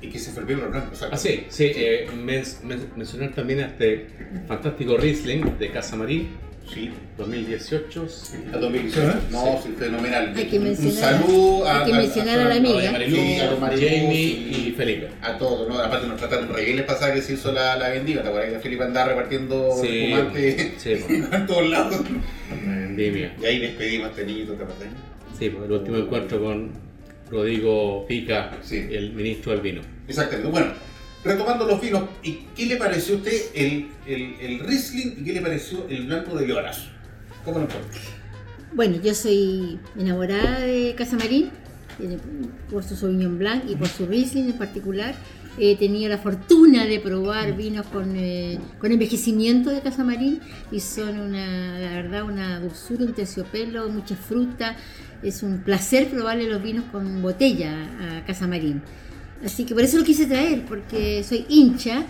Y que se fue el vino blanco, o sea, Ah, sí, sí. eh, men- men- mencionar también a este fantástico Riesling de Casa Marín, sí. 2018. A 2018. No, sí, fenomenal. Hay que Un- mencionar un a- saludo hay que mencionar a la a, amiga. A Marilu, Sí, a Marilu, Jamie sí. y Felipe. a todos, ¿no? Aparte nos trataron re bien la pasada que se hizo la, la vendimia, ¿te acuerdas que Felipe andaba repartiendo Sí, espumante sí, en todos lados? vendimia. Y ahí despedimos a este niñito, ¿te acuerdas? Sí, pues, el último encuentro con Rodrigo Pica, Sí. el ministro del vino. Exactamente. Bueno, retomando los vinos, ¿y qué le pareció a usted el, el, el Riesling y qué le pareció el blanco de Lloras? ¿Cómo lo encuentra? Bueno, yo soy enamorada de Casa Marín, eh, por su Sauvignon Blanc y por su Riesling en particular. He tenido la fortuna de probar vinos con, eh, con envejecimiento de Casa Marín y son una, la verdad, una dulzura, un terciopelo, mucha fruta. Es un placer probarle los vinos con botella a Casa Marín. Así que por eso lo quise traer, porque soy hincha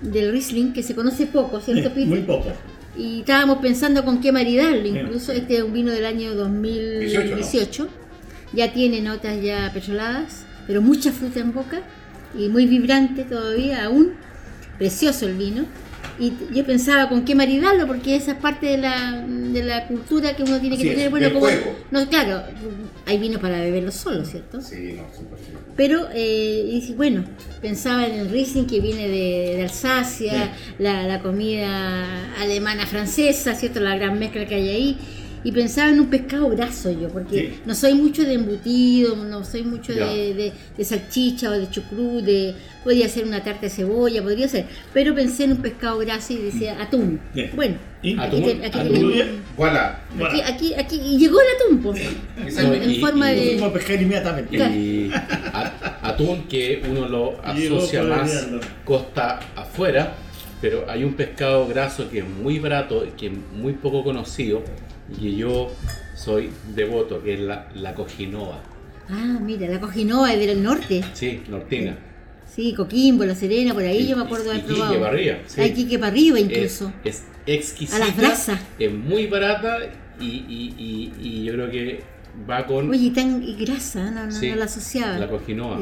del Riesling, que se conoce poco, ¿cierto, Peter? muy poco. Y estábamos pensando con qué maridarlo, incluso este es un vino del año 2018. Ya tiene notas ya peroladas, pero mucha fruta en boca y muy vibrante todavía aún. Precioso el vino. Y yo pensaba con qué maridarlo, porque esa es parte de la, de la cultura que uno tiene que tener. Bueno, como, juego. no, claro, hay vino para beberlo solo, ¿cierto? Sí, no, súper sí. Pero, eh, y bueno, pensaba en el Riesling que viene de, de Alsacia, la, la comida alemana francesa, ¿cierto? La gran mezcla que hay ahí. Y pensaba en un pescado graso yo, porque Sí. no soy mucho de embutido, no soy mucho de, de- de salchicha o de chucrú, de, podría ser una tarta de cebolla, podría ser. Pero pensé en un pescado graso y decía atún. Bien. Bueno, ¿Y? aquí, Atún, te- aquí atún. Voilà. Aquí, aquí, aquí- y llegó el atún, pues, Exacto. en, Y- forma y- de... pescar inmediatamente. Claro. Y a- atún que uno lo asocia más costa afuera, pero hay un pescado graso que es muy barato y que es muy poco conocido y yo soy devoto, que es la, la cojinoa. Ah, mira, la cojinoa es del norte. Sí, nortina. Sí, Coquimbo, La Serena, por ahí Y- yo me acuerdo y- haber y Quique probado. para arriba, sí. Hay Quique para arriba Es, incluso. es exquisita. A las brasas. Es muy barata y, y- y- yo creo que va con Oye, y tan grasa, no, no, Sí, no la asociaba. la cojinoa.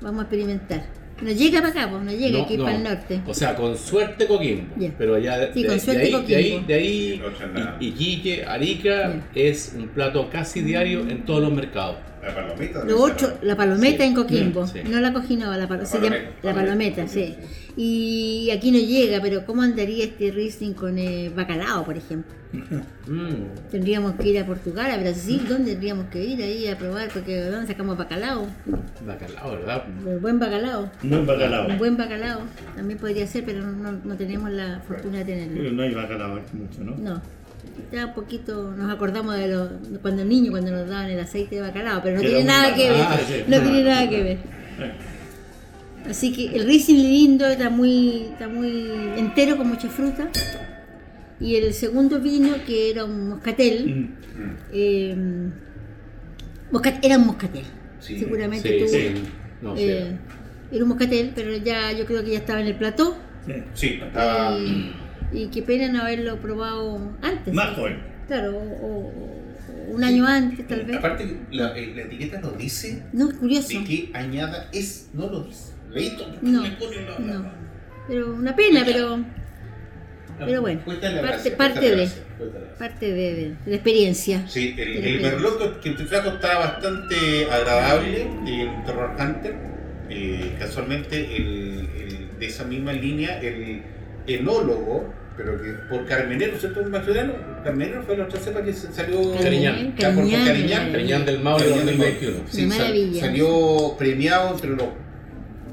Vamos a experimentar. No llega para acá, pues no llega No, aquí no. para el norte. O sea, con suerte Coquimbo. Pero ya de, Sí, con de- suerte de ahí, Coquimbo. de ahí, de No Iquique, Arica es un plato casi diario en todos los mercados. La palomita. Lo la palometa Sí. en Coquimbo, Sí. no la cojinoa, la, palo- La se llama- palometa. la palometa, sí. Y aquí no llega, pero ¿cómo andaría este Riesling con eh, bacalao, por ejemplo? Mm, Tendríamos que ir a Portugal, a Brasil, ¿dónde tendríamos que ir ahí a probar? Porque ¿dónde sacamos bacalao? bacalao, ¿verdad? El buen bacalao. Buen bacalao. Un buen bacalao también podría ser, pero no, no tenemos la fortuna de tenerlo. Pero no hay bacalao mucho, ¿no? No. Ya un poquito nos acordamos de los, de cuando niños, cuando nos daban el aceite de bacalao, pero no Que tiene nada que ver. bacalao, sí. No tiene nada que ver. Eh, Así que el Riesling lindo está muy, está muy entero con mucha fruta. Y el segundo vino, que era un moscatel, mm, eh, mosca- era un moscatel. Sí, Seguramente Sí, tú. sí. No, eh, era un moscatel, pero ya yo creo que ya estaba en el plató. sí. Sí, estaba. Y, y qué pena no haberlo probado antes. Más joven. Claro, o, un año antes tal vez. Aparte, la, eh, la etiqueta no dice No, es curioso. de qué añada es. No lo dice. No, le pone la- la- no. Pero una pena, pero pero bueno, parte- gracia, parte de- parte de, la experiencia. Sí, el, el merlot que te trajo está bastante agradable en Terror Hunter. Eh, casualmente, el, el- de esa misma línea, el enólogo, pero que por Carmenero, ¿cierto? Un macedonio, Carmenero fue la otra cepa que salió. Cariñán. Ya, por- por Cariñán, Cariñán. Cariñán del Maule Cariñán del 2021. Sí, sal- salió premiado entre los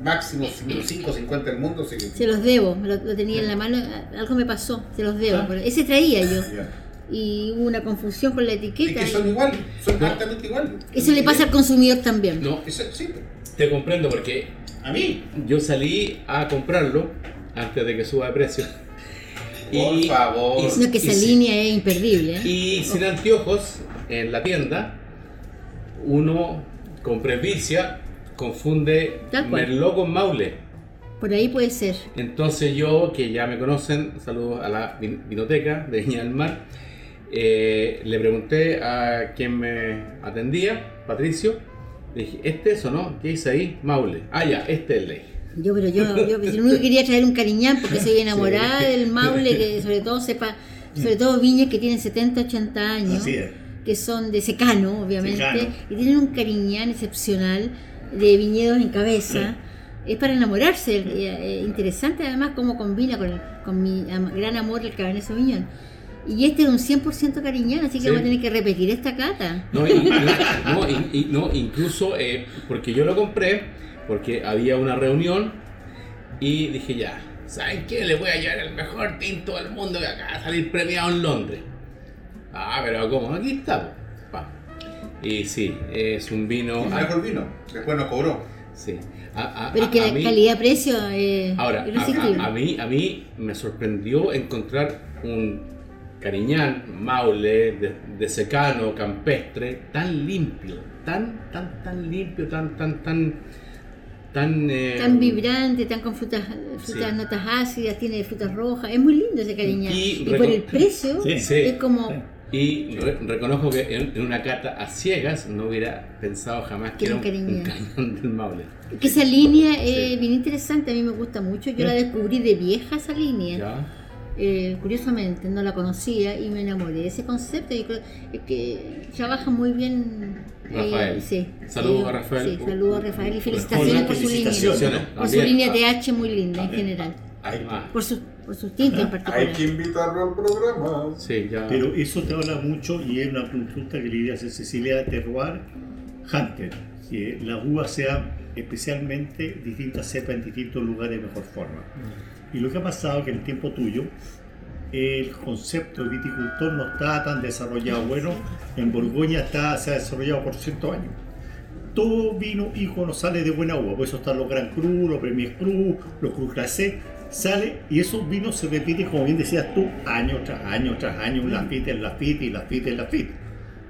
máximos 5 o 50 del mundo. que- Se los debo, lo, lo tenía en la mano, algo me pasó, se los debo. Ah. ese traía yo. Ya. Y hubo una confusión con la Es etiqueta. que son iguales, son exactamente iguales. Eso le pasa al consumidor también. No, Eso- sí, te comprendo porque a mí. yo salí a comprarlo antes de que suba de precio. Por favor. y- No, que esa y- línea es imperdible. ¿eh? Y sin anteojos en la tienda, uno con presbicia confunde. Merlot con Maule. Por ahí puede ser. Entonces yo, que ya me conocen, saludos a la vin- vinoteca de Viña del Mar, eh, le pregunté a quien me atendía, Patricio, le dije, ¿este es o no? ¿Qué dice ahí? Maule. Ah, ya, este es el ley. Yo, pero yo, yo único que quería traer un cariñán porque soy enamorada del Maule, que sobre todo sepa, sobre todo viñas que tienen 70, 80 años, Así es. que son de secano, obviamente, Secano. y tienen un cariñán excepcional de viñedos en cabeza. Es para enamorarse, eh, eh, interesante además cómo combina con, el- con mi gran amor el Cabernet Sauvignon. Y este es un 100% cariñán, así que Sí. vamos a tener que repetir esta cata. No, no, incluso eh, porque yo lo compré, porque había una reunión y dije ya, ¿saben qué? Le voy a llevar el mejor tinto del mundo que acaba de salir premiado en Londres. Ah, pero ¿cómo? Aquí está. Y sí, es un vino... El mejor vino. Después nos cobró. Sí. A- a- Pero es a- que a la mí- calidad-precio es Ahora, a, irresistible. a- a mí, a mí me sorprendió encontrar un cariñán, maule, de, de secano, campestre, tan limpio, tan, tan, tan limpio, tan, tan, tan, tan... eh, tan vibrante, tan con frutas, frutas Sí. notas ácidas, tiene frutas rojas, es muy lindo ese cariñán. Y Y, por el precio Sí. Sí. es como Sí. Y re- reconozco que en, en una cata a ciegas no hubiera pensado jamás que era un, cañón del maule. que esa línea es Sí. bien interesante, a mí me gusta mucho. Yo la descubrí de vieja esa línea, ¿Ya? eh, curiosamente, no la conocía y me enamoré de ese concepto. Yo creo es que trabaja muy bien. eh, Rafael. sí. Saludos a Rafael. Sí, saludos a Rafael y felicitaciones por su línea. Por su línea TH muy linda en general. Hay- Ah, Por sus por sus tintes en particular. Hay que invitarlo al programa. sí, ya. Pero eso te habla mucho y es una consulta que le iría a hacer Cecilia Terroir Hunter, que las uvas sean especialmente distintas cepas en distintos lugares de mejor forma. Y lo que ha pasado es que en el tiempo tuyo el concepto de viticultor no está tan desarrollado. Bueno, en Borgoña está, se ha desarrollado por cientos años. Todo vino hijo no sale de buena uva, por eso están los Gran Cru, los Premier Cru, los Cru Classé, sale y esos vinos se repiten, como bien decías tú, año tras año tras año, un Lafite, el Lafite y Lafite, el Lafite.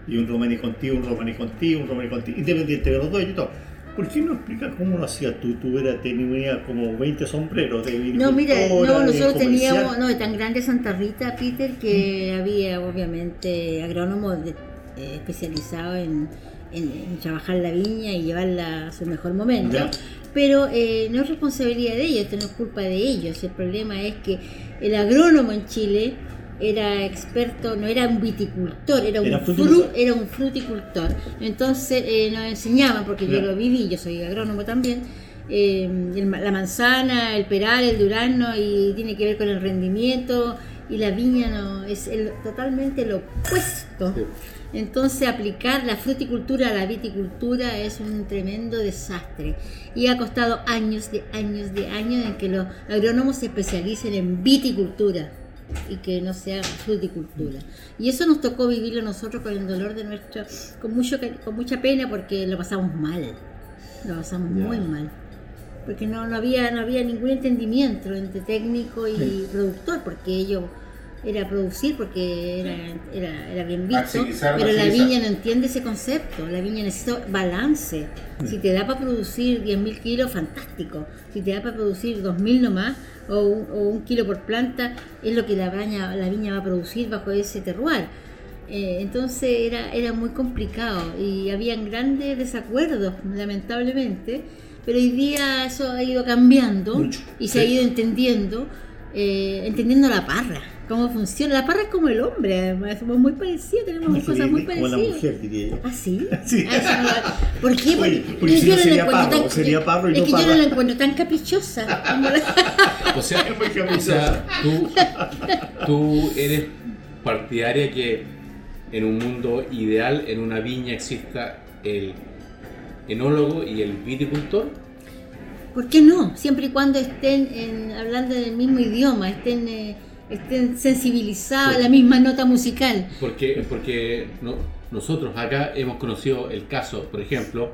Y un Romani Conti, un Romani Conti, un Romani Conti, independiente de los dos y todo. ¿Por qué no explicas cómo lo hacías tú? Tú eras, tenías como 20 sombreros de No, mira, no, nosotros teníamos, no, de tan grande Santa Rita, Peter, que había obviamente agrónomos de- eh, especializados en, en- en trabajar la viña y llevarla a su mejor momento. Ya. Pero eh, no es responsabilidad de ellos, esto no es culpa de ellos. El problema es que el agrónomo en Chile era experto, no era un viticultor, era un, Era fru- fruticultor. era un fruticultor. Entonces eh, nos enseñaban, porque yo lo viví, yo soy agrónomo también, eh, el la manzana, el peral, el durazno, y tiene que ver con el rendimiento, y la viña no es el- totalmente lo opuesto. Sí. Entonces aplicar la fruticultura a la viticultura es un tremendo desastre y ha costado años de años de años en que los agrónomos se especialicen en viticultura y que no sea fruticultura. Y eso nos tocó vivirlo nosotros con el dolor de nuestro, con mucho con mucha pena porque lo pasamos mal, lo pasamos muy mal. Porque no, no había no había ningún entendimiento entre técnico y productor, porque ellos era producir porque era, era, era bien visto, Maximizar, pero la viña no entiende ese concepto, la viña necesita balance. Si te da para producir 10.000 kilos, fantástico. Si te da para producir 2.000 nomás, o un, o un kilo por planta, es lo que la viña, la viña va a producir bajo ese terroir. Eh, entonces era, era muy complicado y habían grandes desacuerdos, lamentablemente, pero hoy día eso ha ido cambiando Mucho, y se ha ido entendiendo, eh, entendiendo la parra, cómo funciona. La parra es como el hombre, además, somos muy parecidos, tenemos cosas muy como la parecidas. mujer, diría yo. ¿Ah, sí? Sí. Ah, no- ¿Por qué? Oye, Porque, porque si yo no sería encuentro parro, sería parro y es no que yo no la encuentro tan caprichosa. como la- O sea, Muy o sea, tú, tú eres partidaria que en un mundo ideal, en una viña, exista el enólogo y el viticultor. ¿Por qué no? Siempre y cuando estén en- hablando del mismo idioma, estén, eh, estén sensibilizados a la misma nota musical. Porque, porque no- nosotros acá hemos conocido el caso, por ejemplo,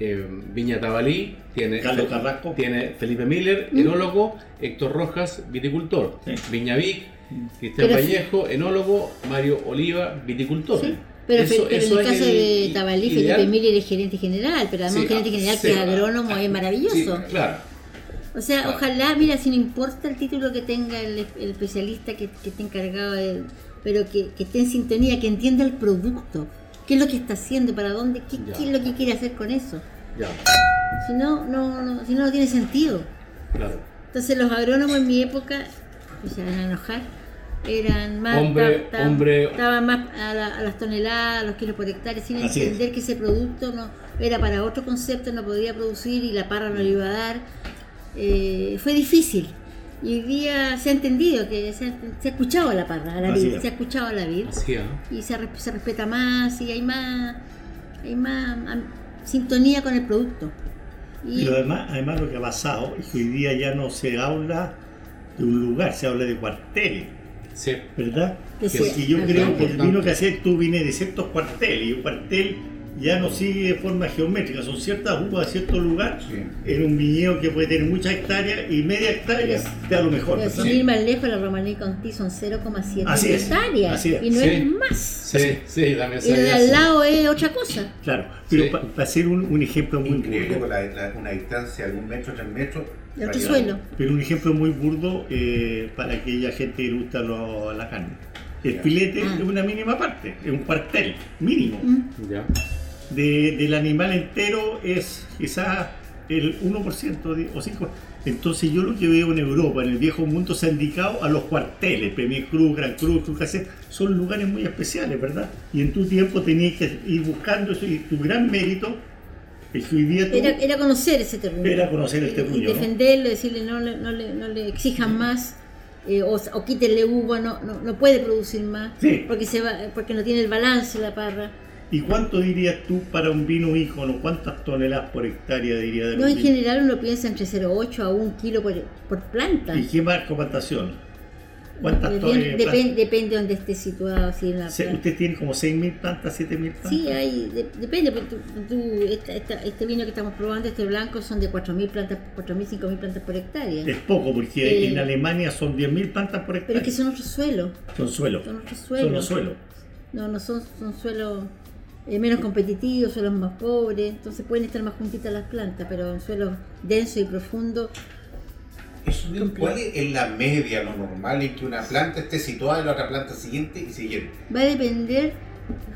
eh, Viña Tabalí tiene, Carlos Carrasco. tiene Felipe Miller, enólogo, Héctor Rojas, viticultor, Sí. Viña Vic, Cristian Pero- Vallejo, enólogo, Mario Oliva, viticultor. Sí. Pero, Eso- pero eso en el es caso el de Tabalí, ideal. Felipe Miller es gerente general, pero además Sí, gerente ah, general sí, que es ah, agrónomo es maravilloso. Sí, claro. O sea, Claro. ojalá, mira, si no importa el título que tenga el, el especialista que, que esté encargado, de- pero que, que esté en sintonía, que entienda el producto, qué es lo que está haciendo, para dónde, qué, qué es lo que quiere hacer con eso. Ya, Si no, no, no, si no, no tiene sentido. claro. Entonces los agrónomos en mi época, pues se van a enojar, eran más, Hombre- hombre- estaban más a, la- a las toneladas, a los kilos por hectárea, sin es. entender que ese producto no era para otro concepto, no podía producir y la parra no le iba a dar. Eh, fue difícil. Y hoy día se ha entendido que se ha, se ha escuchado a la parra, a la Así vid, es. se ha escuchado a la vid Así es. y se, re- se respeta más y hay más, hay más sintonía con el producto. Y lo demás, además lo que ha pasado es que hoy día ya no se habla de un lugar, se habla de cuarteles, Sí. ¿verdad? Que sí, Porque yo es creo que el vino que haces tú viene de ciertos cuarteles y un cuartel ya no sigue de forma geométrica, son ciertas uvas de cierto lugar en un viñedo que puede tener muchas hectáreas y media hectárea te da lo mejor. Pero sin ir más lejos, la Romaní Conti son 0,7 Así es, hectáreas así es. y no Sí. es más. Sí, sí, también Y el al lado es otra cosa. Claro, pero Sí. para hacer un, un ejemplo muy Increíble burdo, la, la- una distancia de algún metro, tres metros. Vaya, suelo. pero un ejemplo muy burdo eh, para aquella gente que gusta lo- la carne. El filete Ah. es una mínima parte, es un cuartel mínimo. Mm. Ya. De- del animal entero es quizás el 1% de- o 5%. Entonces yo lo que veo en Europa, en el viejo mundo, se ha indicado a los cuarteles, Premier Cruz, Gran Cruz, Cruz Cassette, son lugares muy especiales, ¿verdad? Y en tu tiempo tenías que ir buscando eso y tu gran mérito es que hoy día tú... Era, era conocer ese terruño. Era conocer el terruño, Y ¿no? defenderlo, decirle no, le- no, le, no le exijan más. eh, o, o quítenle uva, no, no, no puede producir más Sí. porque se va, porque no tiene el balance la parra. ¿Y cuánto dirías tú para un vino ícono? ¿Cuántas toneladas por hectárea diría de No, en general uno piensa entre 0,8 a 1 kilo por, por planta. ¿Y qué marca plantación? ¿Cuántas Depen- toneladas? depen- depende de donde esté situado. Si en la Se-. ¿Usted tiene como 6.000 plantas, 7.000 plantas? Sí, hay, de- depende, porque tú, tú- esta- esta- este vino que estamos probando, este blanco, son de 4.000 plantas, 4.000, 5.000 plantas por hectárea. Es poco, porque Eh, en Alemania son 10.000 plantas por Pero hectárea. es que son otros suelos, son suelos. son otros Son suelos. los suelos. No, no son, son suelos eh, menos competitivos, suelos más pobres, entonces pueden estar más juntitas las plantas, pero en suelos densos y profundos, Eso mismo, ¿Cuál es la media, lo normal en que una planta esté situada en la otra planta siguiente y siguiente? va a depender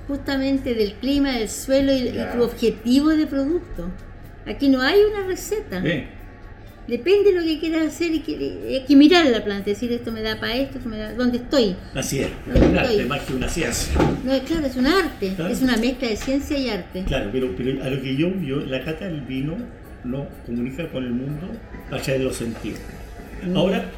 justamente del clima, del suelo y, tu objetivo de producto. Aquí no hay una receta. Depende de lo que quieras hacer y que, hay que mirar la planta, decir esto me da para esto, esto me da. ¿Dónde estoy? Así es. Es un arte más que una ciencia. No, claro, es un arte, es una mezcla de ciencia y arte. Claro, pero, pero a lo que yo la cata del vino no comunica con el mundo a través de los sentidos. Mm. Ahora,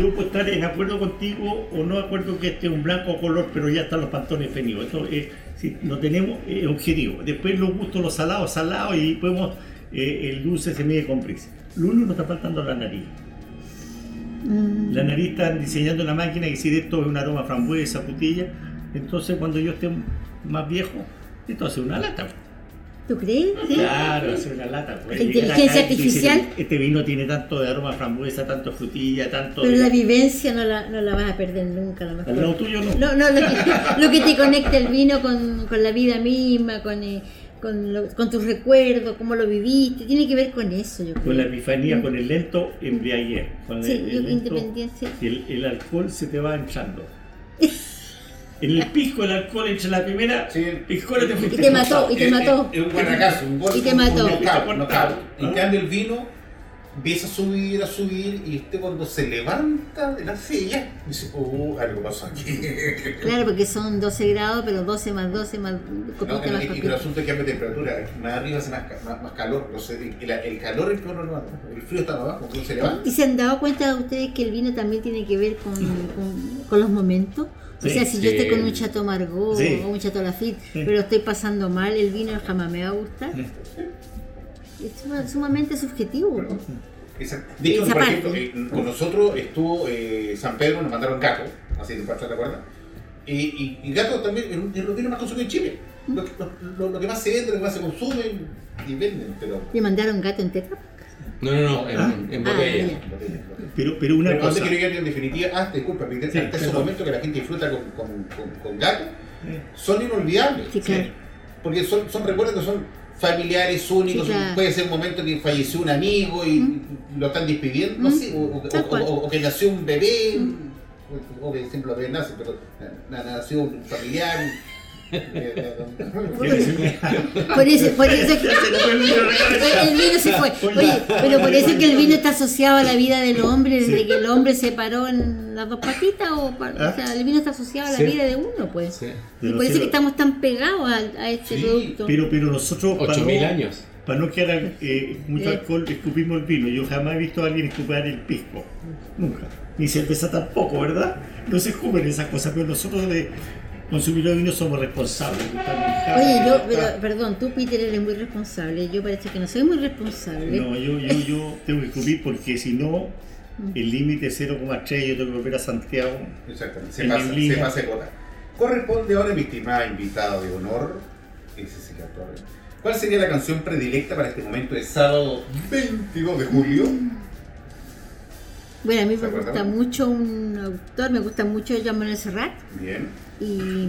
yo puedo estar en acuerdo contigo o no de acuerdo que este es un blanco color, pero ya están los pantones fenidos. Eso es, si no tenemos eh, objetivo. Después los gustos, los salados, salados y podemos, eh, el dulce se mide con prisa. Lo único que nos está faltando es la nariz. Mm. La nariz están diseñando una máquina que si esto es un aroma frambuesa, frutilla, entonces cuando yo esté más viejo, esto hace una lata. ¿Tú crees? ¿Sí? Claro, hace una lata. pues. La inteligencia Acá, artificial. Este vino tiene tanto de aroma frambuesa, tanto de frutilla, tanto Pero de... la vivencia no la, no la vas a perder nunca, a lo Al mejor. lado tuyo no. No, no, lo que, lo que te conecta el vino con, con la vida misma, con, eh, con, lo- con tus recuerdos, cómo lo viviste, tiene que ver con eso, yo creo. Con la epifanía, con el lento embriaguez. Con Sí, el, yo el independencia. El, el alcohol se te va entrando. En el pisco el alcohol entre la primera Sí. piscola te Y fuiste te mató, y te mató. Es, un guanacazo, un gol. Y te mató. Un Y te cambio, el vino empieza a subir, a subir, y usted cuando se levanta de la silla, dice, oh, algo pasó aquí. Claro, porque son 12 grados, pero 12 más 12 más No, copita y- más y, pero el asunto es que cambia temperatura, más arriba hace más, más, más calor, no sé, el, el calor es peor normal, el frío está más abajo, entonces se levanta. ¿Y se han dado cuenta ustedes que el vino también tiene que ver con, con, con los momentos? O sea, si yo estoy con un Chateau Margaux Sí. o un Chateau Lafitte, Sí. pero estoy pasando mal, el vino jamás me va a gustar. Sí. Es suma- sumamente subjetivo. Esa- De hecho, Esa por ejemplo, eh, con nosotros estuvo eh, San Pedro, nos mandaron gato, así de parte, ¿te acuerdas? Y, y, y gato también es un- es lo que más consume en Chile. Lo, que- lo- lo que más se vende, lo que más se consume y venden, pero. Le mandaron gato en tetra. No, no, no, en, Ah. en Ah, botella. ya. Pero, pero una Pero cosa... ¿dónde quiero en definitiva? Ah, disculpa, Sí, hasta ese perdón. momento que la gente disfruta con, con, con, con gato, son inolvidables. Sí, claro. Porque son, son recuerdos que son familiares, únicos. Sí, claro. Puede ser un momento que falleció un amigo y lo están despidiendo, no Mm. sé, o, que nació un bebé. O, o que siempre los bebés nacen, pero na- na- nació un familiar. Por eso, por eso que el vino se fue. Oye, pero por eso que el vino está asociado a la vida del hombre desde que el hombre se paró en las dos patitas o, o sea, el vino está asociado a la Sí. vida de uno, pues. Sí. Y por eso sí, que estamos tan pegados a, a este Sí, producto. Pero, pero nosotros, para no, 8000 años. para no quedar eh, mucho Eh. alcohol, escupimos el vino. Yo jamás he visto a alguien escupar el pisco. Nunca. Ni cerveza tampoco, ¿verdad? No se escupen esas cosas, pero nosotros de consumir el vino somos responsables. Oye, yo, pero, perdón, tú Peter eres muy responsable. Yo parece que no soy muy responsable. No, yo, yo, yo tengo que escupir porque si no, el límite es 0,3 yo tengo que volver a Santiago. Exactamente, se pasa, se pasa de cuota. Corresponde ahora mi estimada invitada de honor, es Cecilia Torres. ¿Cuál sería la canción predilecta para este momento de sábado 22 de julio? Bueno, a mí ¿Se me acuerdan? gusta mucho un autor, me gusta mucho Jean Manuel Serrat Bien, y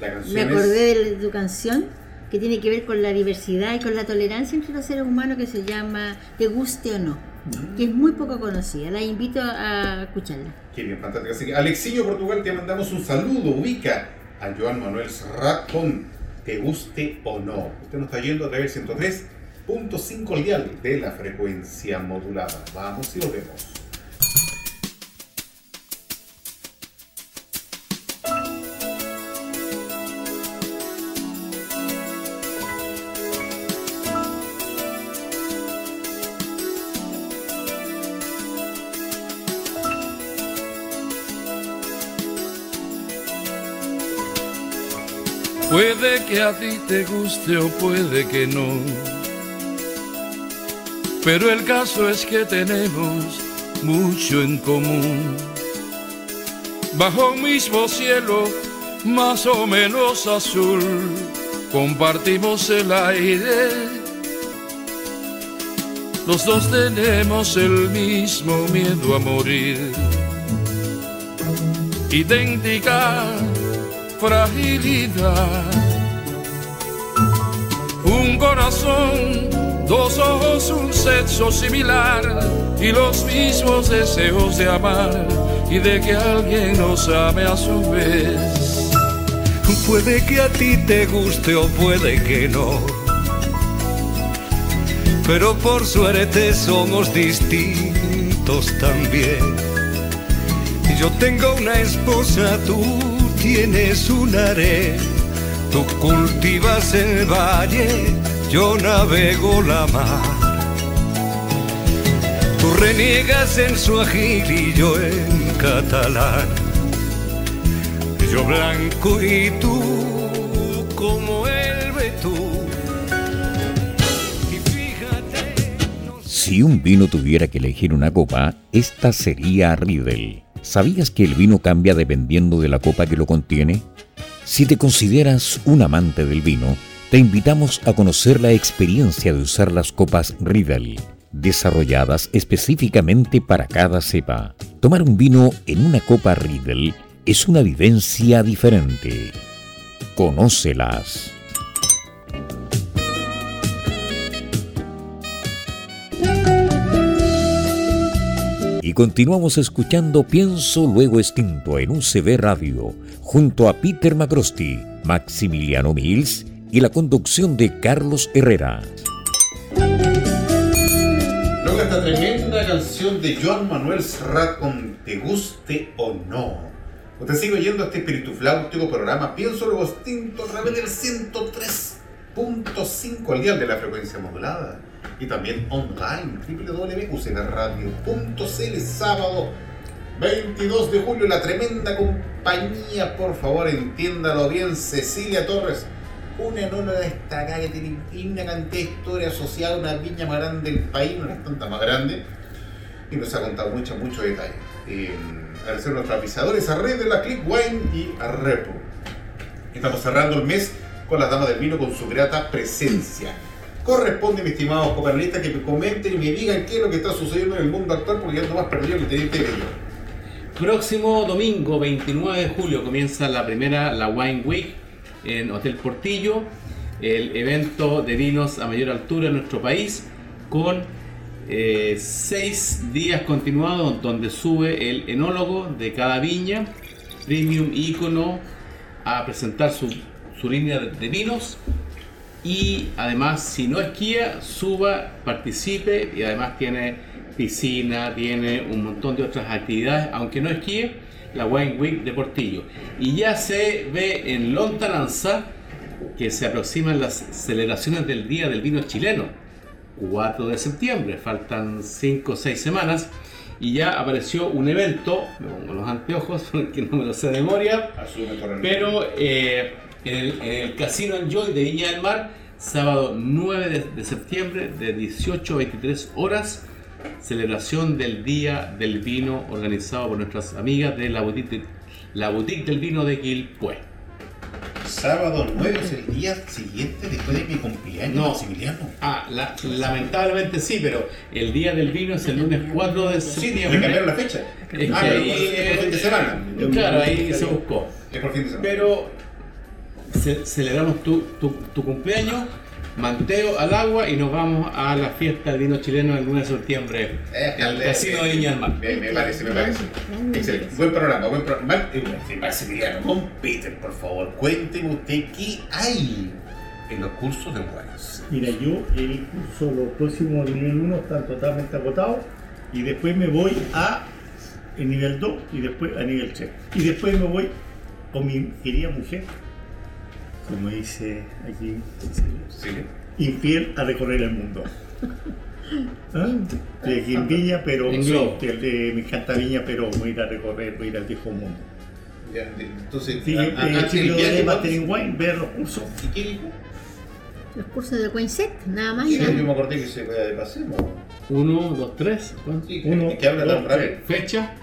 la canción me es- acordé de tu canción que tiene que ver con la diversidad y con la tolerancia entre los seres humanos que se llama Te guste o no, que es muy poco conocida. La invito a escucharla. Qué bien, fantástico. Así que, Alexiño Portugal, te mandamos un saludo. Ubica a Joan Manuel con Te guste o no. Usted nos está yendo a través del 103.5 al dial de la frecuencia modulada. Vamos y volvemos. A ti te guste o puede que no. Pero el caso es que tenemos mucho en común. Bajo un mismo cielo, más o menos azul, compartimos el aire. Los dos tenemos el mismo miedo a morir. Idéntica fragilidad. Corazón, dos ojos, un sexo similar y los mismos deseos de amar y de que alguien nos ame a su vez. Puede que a ti te guste o puede que no. Pero por suerte somos distintos también. Yo tengo una esposa, tú tienes un harén. Tú cultivas el valle, yo navego la mar. Tú reniegas en suajil y yo en catalán. Yo blanco y tú como el betún. Si un vino tuviera que elegir una copa, esta sería Riedel. ¿Sabías que el vino cambia dependiendo de la copa que lo contiene? Si te consideras un amante del vino, te invitamos a conocer la experiencia de usar las copas Riedel, desarrolladas específicamente para cada cepa. Tomar un vino en una copa Riedel es una vivencia diferente. Conócelas. Y continuamos escuchando Pienso Luego Extinto en UCB Radio, junto a Peter Macrosti, Maximiliano Mills y la conducción de Carlos Herrera. Luego esta tremenda canción de Joan Manuel Serrat con Te guste o no. Usted sigue oyendo este espíritu flautico programa Pienso Luego Extinto a través del 103.5 al día de la frecuencia modulada. Y también online, www.ucbradio.cl, sábado 22 de julio, la tremenda compañía, por favor, entiéndalo bien, Cecilia Torres, una enóloga destacada que tiene una cantidad de historia asociada a una viña más grande del país, una de las tantas más grandes, y nos ha contado muchos, muchos detalles. Eh, agradecer a nuestros avisadores, a Red de la Click Wine y a Repo. Estamos cerrando el mes con las damas del vino con su grata presencia. Corresponde, mi estimado copanelista, que me comenten y me digan qué es lo que está sucediendo en el mundo actual, porque ya no más perdido el teniente Bello. próximo domingo 29 de julio comienza la primera, la Wine Week en Hotel Portillo, el evento de vinos a mayor altura en nuestro país, con eh, seis días continuados donde sube el enólogo de cada viña, premium ícono, a presentar su, su línea de, vinos. Y además si no esquía, suba, participe y además tiene piscina, tiene un montón de otras actividades, aunque no esquíe, la Wine Week de Portillo. Y ya se ve en Lontananza que se aproximan las celebraciones del Día del Vino Chileno, 4 de septiembre, faltan 5 o 6 semanas. Y ya apareció un evento, me pongo los anteojos porque no me lo sé de memoria, pero eh, en, el, en el Casino Enjoy de Viña del Mar, sábado 9 de, de septiembre, de 18 a 23 horas, celebración del Día del Vino organizado por nuestras amigas de la Boutique, la boutique del Vino de Quilpué. Sábado 9 es el día siguiente después de mi cumpleaños, No. Maximiliano. Ah, la- lamentablemente sí, pero el Día del Vino es el lunes 4 de Sí, septiembre. cambiaron la fecha. Es ah, pero ahí- es por fin de semana. Claro, ahí se buscó. Es por fin de semana. Pero ce- celebramos tu, tu, tu cumpleaños, manteo al agua y nos vamos a la fiesta del vino chileno el 9 de septiembre Eh, en el eh, Casino de eh, Viña del Mar. Me, me parece, me parece. Excelente. Buen programa, buen programa. Maximiliano, con Peter, por favor, cuénteme usted qué hay en los cursos de Juárez. Mira, yo el curso, los próximos nivel 1 están totalmente agotados y después me voy a el nivel 2 y después a nivel 3. Y después me voy con mi querida mujer, como dice aquí, Sí. infiel a recorrer el mundo. ¿Ah? Aquí en Viña, pero globo. del- de- me encanta Viña, pero voy a ir a recorrer, voy a ir al viejo mundo. Ya, de- entonces, Sí, a- eh, a- Chile el viaje, de ¿cuánto- Wine, ver los cursos. ¿Y qué dijo? Los cursos de Coinset, nada más. Sí, nada. yo me acordé que se vaya de paseo. 1, 2, 3, Sí, Uno, que habla tan dos, rápido. fecha.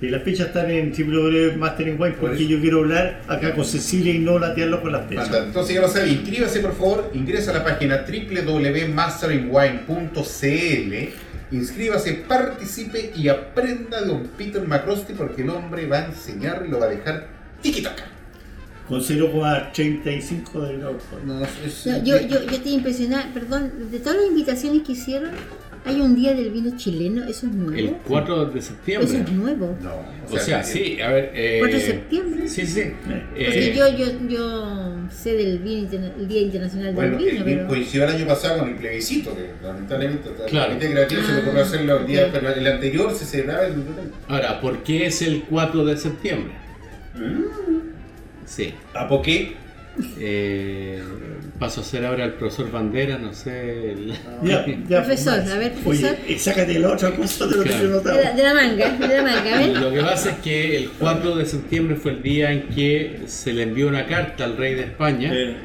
Y las fechas están en www.mastering Wine porque yo quiero hablar acá con Cecilia y no latearlo con las fechas. Entonces ya lo sabe, inscríbase por favor, ingresa a la página www.masteringwine.cl, inscríbase, participe y aprenda de don Peter McCrosty porque el hombre va a enseñar y lo va a dejar tiki-taka. Con 0,35 de grado. No, es- No, yo, yo, yo estoy impresionada, perdón, de todas las invitaciones que hicieron, hay un día del vino chileno, eso es nuevo. El 4 de Eso septiembre. es nuevo. No, O sea, sí, a ver. Eh, 4 de septiembre. Sí, sí. Porque Eh, yo, yo, yo sé del vino el Día Internacional Bueno, del Vino, el- pero coincidió el año pasado con el plebiscito, que lamentablemente Claro. comité creativo se le ocurrió Ah, hacerlo el día, ok. pero el anterior se celebraba el Ahora, ¿por qué es el 4 de septiembre? Sí. ¿A por qué? Eh, paso a ser ahora el profesor Bandera, no sé. el- Ya, ya, Profesor, a ver, profesor. Oye, eh, sácate la otra cosa de lo que yo notaba. de la, de la manga, de la manga, a ver. Lo que pasa es que el 4 de septiembre fue el día en que se le envió una carta al rey de España, Eh,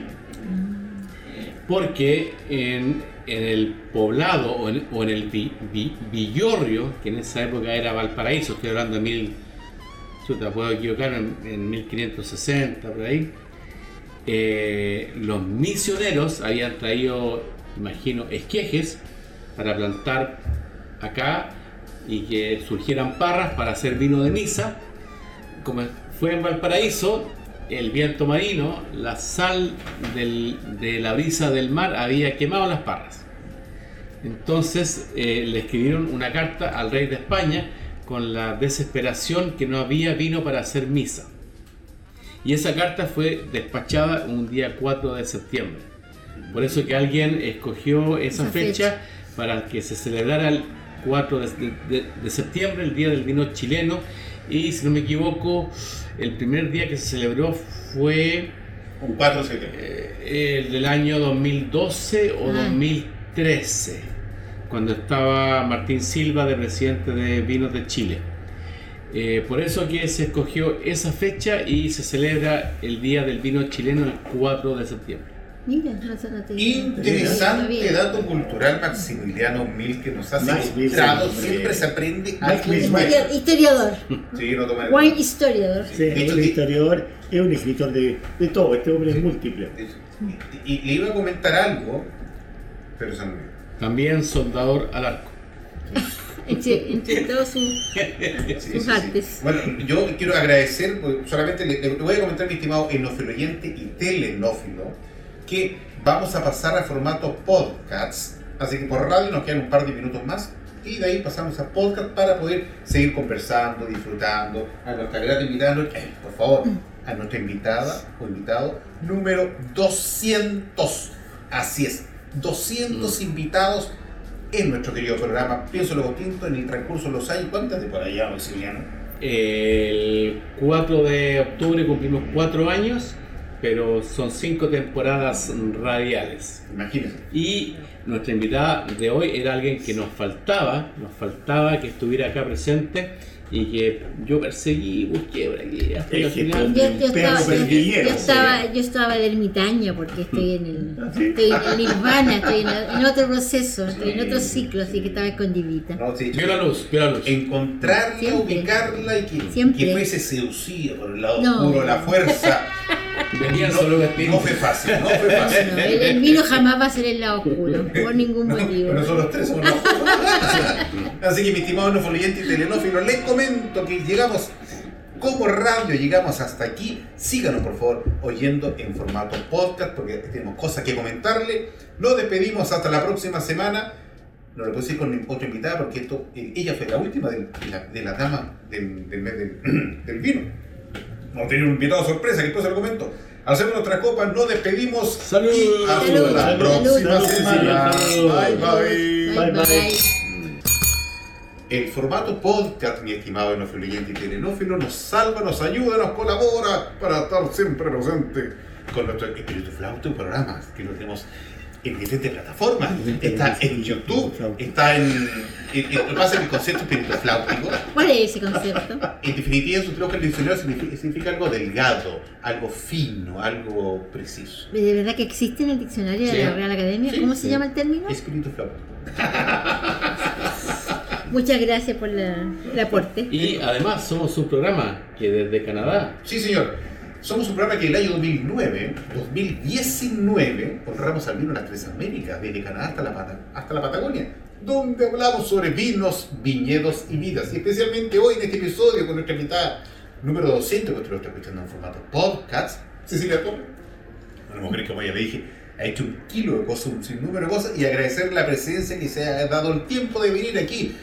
porque en, en el poblado o en, o en el vi- vi- Villorrio, que en esa época era Valparaíso, estoy hablando de mil, chuta, puedo equivocar, en, en 1560, por ahí, eh, los misioneros habían traído, imagino, esquejes para plantar acá y que surgieran parras para hacer vino de misa. Como fue en Valparaíso, el viento marino, la sal de la brisa del mar había quemado las parras. Entonces eh, le escribieron una carta al rey de España con la desesperación que no había vino para hacer misa. Y esa carta fue despachada un día 4 de septiembre. Por eso que alguien escogió esa Esa fecha, para que se celebrara el 4 de, de- de septiembre, el Día del Vino Chileno. Y si no me equivoco, el primer día que se celebró fue Un 4 de septiembre. eh, el del año 2012 o Ah. 2013, cuando estaba Martín Silva de presidente de Vinos de Chile. Eh, por eso que se escogió esa fecha y se celebra el Día del Vino Chileno el 4 de septiembre. Mira, Interesante dato cultural Maximiliano Mil que nos ilustrados. hombre. Siempre se aprende algo Historiador, Sí, no toma wine historiador. sí, es un sí. historiador, es un escritor de, de todo, este hombre es múltiple. Y, y le iba a comentar algo, pero se me olvidó. También soldador al arco. Entre, entre todos sus, Sí, sus sí. artes. Bueno, yo quiero agradecer, pues, solamente le, le voy a comentar, mi estimado enófilo oyente y telenófilo, que vamos a pasar a formato podcast. Así que por radio nos quedan un par de minutos más y de ahí pasamos a podcast para poder seguir conversando, disfrutando. A nuestra gran invitada, eh, por favor, a nuestra invitada o invitado número 200. Así es, 200 invitados en nuestro querido programa Pienso Luego Tinto en el transcurso de los años. ¿Cuántas de por allá, Maximiliano? El 4 de octubre cumplimos cuatro años, pero son cinco temporadas radiales. Imagínense. Y nuestra invitada de hoy era alguien que nos faltaba, nos faltaba que estuviera acá presente y que yo perseguí, busqué por aquí, hasta que al final... Yo, yo estaba, yo, yo estaba, yo estaba de ermitaña porque estoy en el, ¿Ah, sí? estoy en Nirvana, estoy en, en otro proceso, estoy en otro ciclo, así que estaba escondidita. No, sí, Vio la luz, vio la luz. encontrarla, Siempre. ubicarla y que, Siempre. que fuese seducida por el lado No. oscuro de la fuerza. Venían no, solo no fue fácil, no fue fácil. No, el, el vino jamás va a ser el lado oscuro, por ningún No, motivo. pero nosotros tres somos los oscuros. Así que, mi estimado enofoliente y telenófilo, les comento que llegamos como radio, llegamos hasta aquí. Síganos, por favor, oyendo en formato podcast, porque tenemos cosas que comentarle. Nos despedimos hasta la próxima semana. No lo puedo decir con otra invitada porque esto, eh, ella fue la última de, la, de la dama del, del mes del, del vino. A tener un invitado sorpresa que después se lo comento. Hacemos nuestra copa, nos despedimos. Salud. Y hasta Salud, la salud, próxima salud, semana. salud. Bye bye. Bye, Bye, bye. El formato podcast, mi estimado enófilo y telenófilo, nos salva, nos ayuda, nos colabora para estar siempre presente con nuestro Espíritu Flauto programa que lo tenemos en diferentes plataformas. Está en YouTube, está en. Lo que pasa es que el concepto Espíritu Flautico, ¿Cuál es ese concepto? en definitiva, en su trabajo el diccionario significa, significa algo delgado, algo fino, algo preciso. ¿De verdad que existe en el diccionario Sí. de la Real Academia? Sí, ¿Cómo se sí. llama el término? Espíritu Flautico. Muchas gracias por la- el aporte. Y además somos un programa que desde Canadá Sí, señor. Somos un programa que el año 2009, 2019, honramos al vino en las tres Américas, desde Canadá hasta la, hasta la Patagonia, donde hablamos sobre vinos, viñedos y vidas. Y especialmente hoy en este episodio con nuestra invitada número 200, que usted lo está escuchando en formato podcast, Cecilia Torres. Una mujer que, como ya le dije, ha hecho un kilo de cosas, un sinnúmero de cosas, y agradecer la presencia que se ha dado el tiempo de venir aquí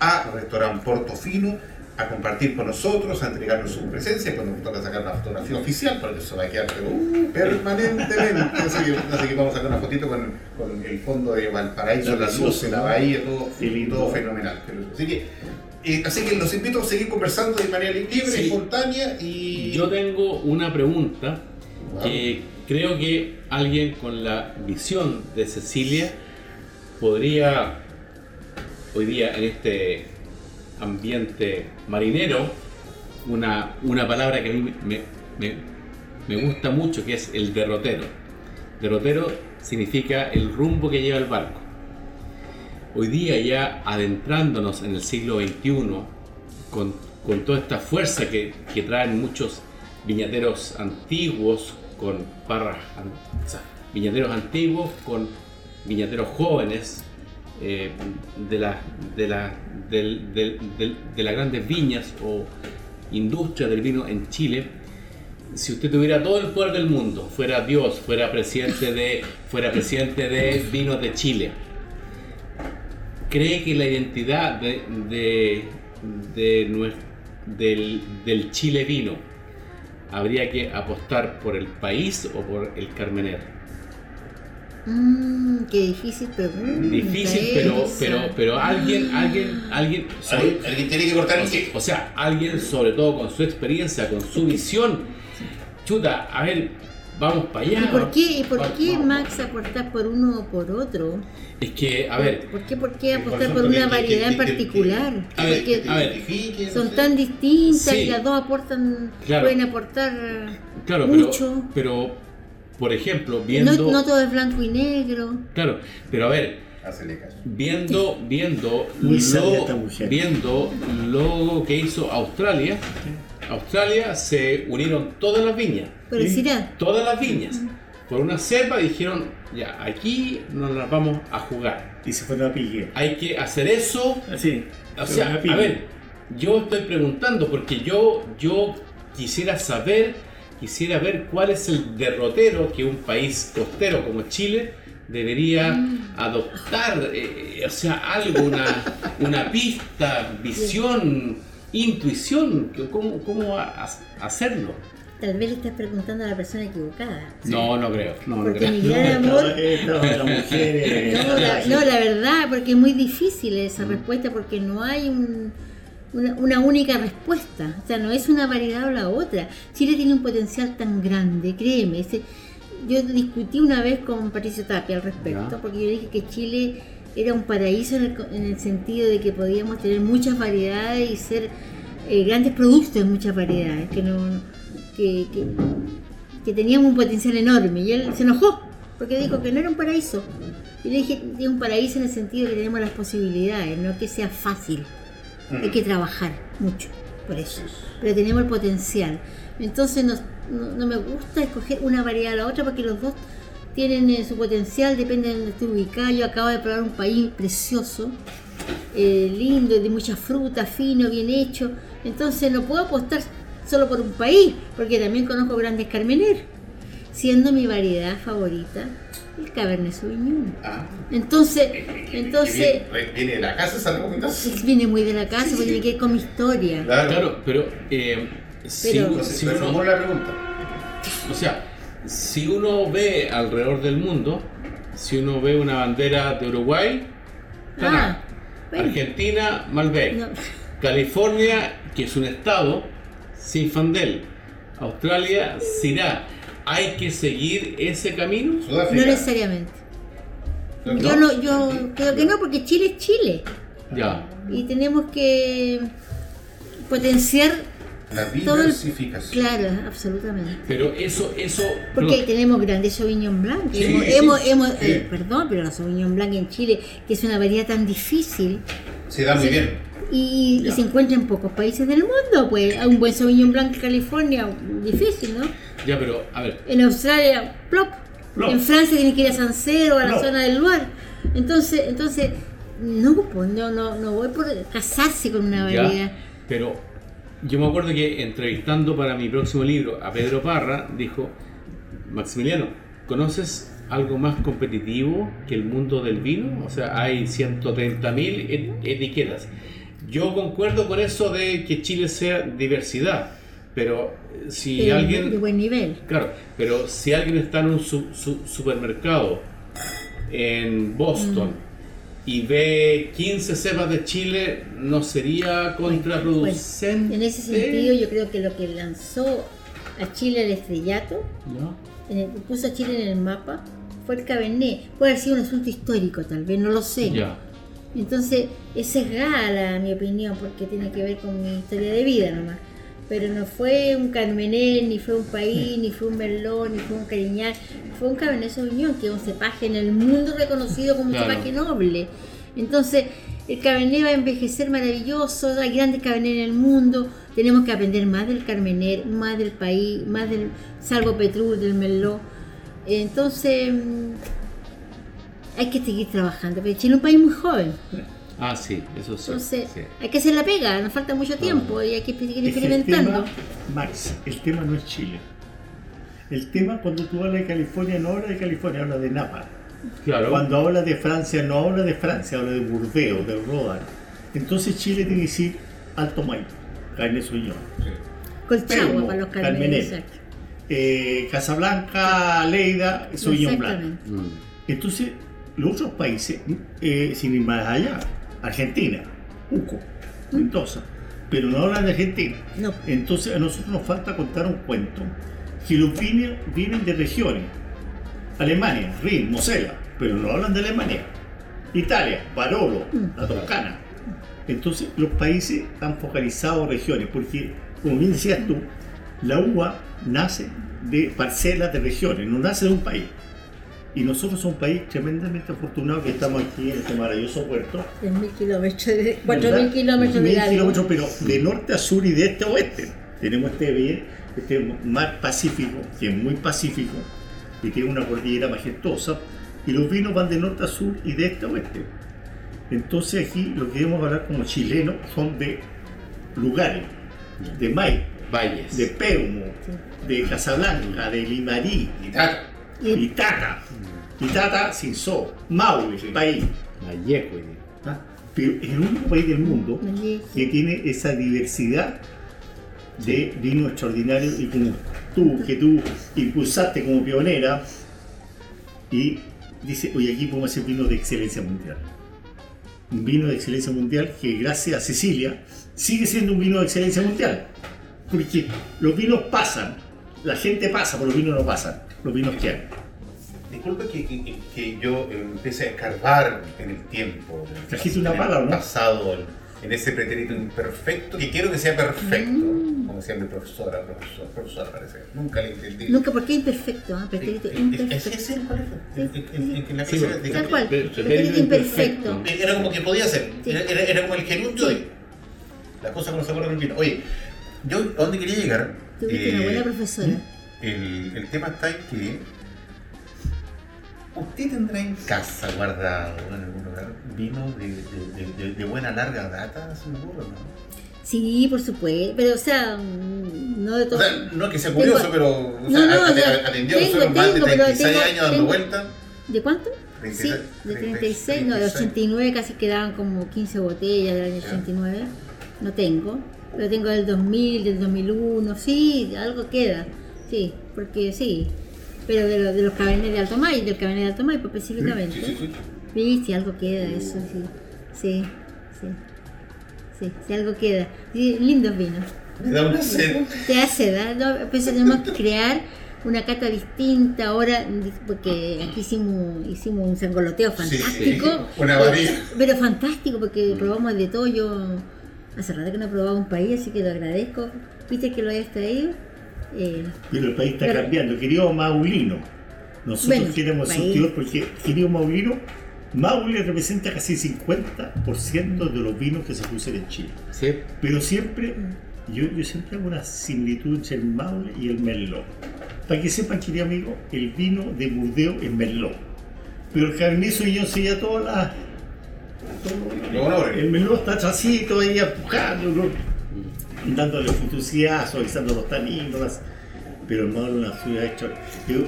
a Restaurante Portofino a compartir con nosotros, a entregarnos su presencia cuando nos toca sacar la fotografía oficial, porque eso va a quedar pero, uh, permanentemente. Así que, así que vamos a sacar una fotito con, con el fondo de Valparaíso, la luz, la bahía, todo, todo fenomenal. Así que, eh, así que los invito a seguir conversando de manera libre, Sí. espontánea y... Yo tengo una pregunta Wow. que creo que alguien con la visión de Cecilia podría hoy día en este ambiente marinero una, una palabra que a mí me, me- gusta mucho que es el derrotero. Derrotero significa el rumbo que lleva el barco. Hoy día ya adentrándonos en el siglo XXI con, con toda esta fuerza que, que traen muchos viñateros antiguos con parras, viñateros antiguos con viñateros jóvenes eh, de, la, de, de las grandes viñas o industria del vino en Chile. Si usted tuviera todo el poder del mundo, fuera Dios, fuera presidente de, fuera presidente de Vinos de Chile, cree que la identidad de, del, del Chile vino habría que apostar por el país o por el Carmener. Mmm, qué difícil pregunta. Difícil, pero, esa. pero, pero alguien, alguien, alguien, sobre- Alguien, tiene que cortar el o sea, alguien sobre todo con su experiencia, con su visión, chuta, a ver, vamos para allá. ¿Y por qué, y por Va- qué vamos. Max aportar por uno o por otro? Es que, a ver, ¿Por qué, por qué ¿Cuáles apostar por una que- variedad en que- que- particular? A ver, Porque a ver, identifiquen, son tan distintas Sí. y las dos aportan, Claro. pueden aportar claro, pero, mucho. pero, por ejemplo, viendo, no todo es blanco y negro. claro, pero a ver, Hacele caso. viendo, viendo, lo, viendo lo que hizo Australia, Australia se unieron todas las viñas, Pero Sí. Todas las viñas, por una cepa dijeron, ya, aquí nos las vamos a jugar. Y se fueron a pique. Hay que hacer eso. Así. O sea, a ver, yo estoy preguntando porque yo, yo quisiera saber, quisiera ver cuál es el derrotero que un país costero como Chile debería Mm. adoptar, eh, o sea, algo, una, una pista, visión, intuición, cómo, cómo a- a- hacerlo. Tal vez le estás preguntando a la persona equivocada. No, no creo, no, no Porque creo. mi gran amor. eh, No la, no, la verdad, porque es muy difícil esa respuesta, porque no hay un- una, una única respuesta. O sea, no es una variedad o la otra. Chile tiene un potencial tan grande, créeme. ese- yo discutí una vez con Patricio Tapia al respecto, Ya. porque yo dije que Chile era un paraíso en el, en el sentido de que podíamos tener muchas variedades y ser eh, grandes productos en muchas variedades, que no que, que, que teníamos un potencial enorme. Y él se enojó, porque dijo que no era un paraíso. Y le dije, es un paraíso en el sentido de que tenemos las posibilidades, no que sea fácil. Hay que trabajar mucho por eso. Pero tenemos el potencial. Entonces nos- no, no me gusta escoger una variedad a la otra porque los dos tienen eh, su potencial, depende de donde esté ubicado. Yo acabo de probar un país precioso, eh, lindo, de mucha fruta, fino, bien hecho. Entonces no puedo apostar solo por un país, porque también conozco grandes carmener, siendo mi variedad favorita el Cabernet Sauvignon. Ah, Entonces, entonces viene, viene de la casa esa recomendación. sí, viene muy de la casa, porque tiene que ver con mi historia. Claro. Claro, pero, eh, si, Pero- si uno, la pregunta. o sea, si uno ve alrededor del mundo, si uno ve una bandera de Uruguay. Ah, bueno. Argentina, Malbec, No. California, que es un estado, Sinfandel, Australia, Syrah. ¿Hay que seguir ese camino? Sudáfrica. No necesariamente. No. Yo no, yo creo que no, porque Chile es Chile. Ya. Y tenemos que potenciar La todo diversificación. Claro, absolutamente. Pero eso, eso. Porque tenemos grandes Sauvignon Blanc. Sí, hemos, sí, hemos- sí. hemos- Sí. eh, perdón, pero la Sauvignon Blanc en Chile, que es una variedad tan difícil, Se da muy bien. y, y se encuentra en pocos países del mundo, pues un buen Sauvignon Blanc en California, difícil, ¿no? Ya, pero, a ver, En Australia, plop. Plop. En Francia tiene que ir a Sancerro, a la Plop. zona del lugar. Entonces, entonces no, pues, no, no, no voy por casarse con una variedad. pero yo me acuerdo que entrevistando para mi próximo libro a Pedro Parra, dijo, Maximiliano, ¿conoces algo más competitivo que el mundo del vino? O sea, hay 130.000 et- etiquetas. Yo concuerdo con eso de que Chile sea diversidad, pero eh, si alguien... de buen nivel. Claro, pero si alguien está en un su- su- supermercado en Boston Mm. y ve 15 cepas de Chile, ¿no sería contraproducente? En ese sentido, yo creo que lo que lanzó a Chile al estrellato, ¿No? en el- puso a Chile en el mapa, fue el Cabernet. Puede haber sido un asunto histórico, tal vez, no lo sé. Ya. Entonces, es sesgada mi opinión porque tiene que ver con mi historia de vida nomás. Pero no fue un Carmener, ni fue un país, ni fue un Merlot, ni fue un Cariñal. Fue un Cabernet Sauvignon, que es un cepaje en el mundo reconocido como un Claro. cepaje noble. Entonces, el Cabernet va a envejecer maravilloso, hay grandes Cabernet en el mundo. Tenemos que aprender más del Carmener, más del país, más del Salvo Petrus, del Merlot. Entonces, mm, hay que seguir trabajando. Pero Chile es un país muy joven. Ah, sí, eso sí. Entonces, sí. hay que hacer la pega, nos falta mucho tiempo y hay que seguir el experimentando. tema, Max, el tema no es Chile. El tema cuando tú hablas de California no habla de California, habla de Napa. Claro. Cuando habla de Francia no habla de Francia, habla de Burdeos, de Rodan. Entonces Chile tiene que decir Alto Maipo, Carne Suñón. Colchagua Pelmo, para los carmenes. exacto. Eh, Casablanca, Leida, Sauvignon Blanc. Exactamente. Mm. Entonces, los otros países, eh, sin ir más allá, Argentina, Uco, Mendoza, pero no hablan de Argentina. No. Entonces, a nosotros nos falta contar un cuento que los vinos vienen de regiones. Alemania, Rin, Mosela, pero no hablan de Alemania. Italia, Barolo, la Toscana. Entonces, los países han focalizado regiones, porque, como bien decías tú, la uva nace de parcelas de regiones, no nace de un país. Y nosotros somos un país tremendamente afortunado que estamos aquí en este maravilloso puerto. 3.000 kilómetros, de- 4.000 ¿verdad? kilómetros de largo. kilómetros, pero de norte a sur y de este a oeste. Tenemos este, bien- este mar Pacífico, que es muy pacífico, y tiene una cordillera majestuosa, y los vinos van de norte a sur y de este a oeste. Entonces aquí lo que debemos hablar como chilenos son de lugares, de Valles. de Peumo, de Casablanca, de Limarí, Y tata. Itata, Itata, Cinzó, Maule, país. Vallejo. ¿ah? Pero es el único país del mundo que tiene esa diversidad de vinos extraordinarios y como tú, que tú impulsaste como pionera y dice, oye, aquí podemos hacer vino de excelencia mundial. Un vino de excelencia mundial que gracias a Cecilia sigue siendo un vino de excelencia mundial. Porque los vinos pasan, la gente pasa, pero los vinos no pasan, los vinos quedan. Disculpe que, que- que yo eh, empiece a escarbar en el tiempo. Trajiste una pala, ¿o no? Pasado, en, en ese pretérito imperfecto, que quiero que sea perfecto. Mm. Como decía mi profesora, profesor, profesora parece. Nunca le entendí. Nunca, porque es imperfecto, ¿ah? Pretérito ¿Es ese imperfecto. es? Clase de- Tal cual, Pretérito imperfecto. Era como que podía ser. Sí. Era, era- era como el gerundio Sí. de la cosa que no se del vino. Oye, yo a dónde quería llegar. Tuviste una Eh, buena profesora. El, el tema está en que usted tendrá en casa guardado en algún lugar vino de, de- de- de- buena larga data, seguro, ¿no? Sí, por supuesto, pero o sea, mm, no de O todo. sea, no que sea curioso, Tengo- pero o No, sea, no, o sea, atendió tengo- nosotros más de tengo, pero 36 tengo- años dando tengo- vueltas. ¿De cuánto? 36, sí, de 36, no, de 89 casi quedaban como 15 botellas del año Ya. 89. No tengo, pero tengo del 2000, del 2001, sí, algo queda. Sí, porque sí. Pero de, lo- de los cabernet de Alto May, del cabernet de Alto May específicamente. Sí, sí, sí. Sí, algo queda eso, sí. Sí, sí. Sí, sí, algo queda. Lindos vinos. Me da una sed. Te hace, ¿da? No, pues tenemos que crear una cata distinta ahora, porque aquí hicimos, hicimos un sangoloteo fantástico. Una varilla. Pero fantástico, porque probamos de todo. Yo hace rato que no he probado un país, así que lo agradezco. Viste que lo hayas traído. Eh, Pero el país está Pero- cambiando. Querido Maulino, nosotros Bueno, queremos surtidor porque, querido Maulino, Maule representa casi 50% de los vinos que se producen en Chile. Sí. Pero siempre, yo, yo siempre hago una similitud entre el Maule y el Merlot. Para que sepan, querido amigo, el vino de Burdeos es Merlot. Pero el Cabernet Sauvignon sería toda la... todo- Lo honores. el Merlot está atrásito ahí empujando. Dándole frutuosidad, suavizando los taninos. Pero el es una ciudad.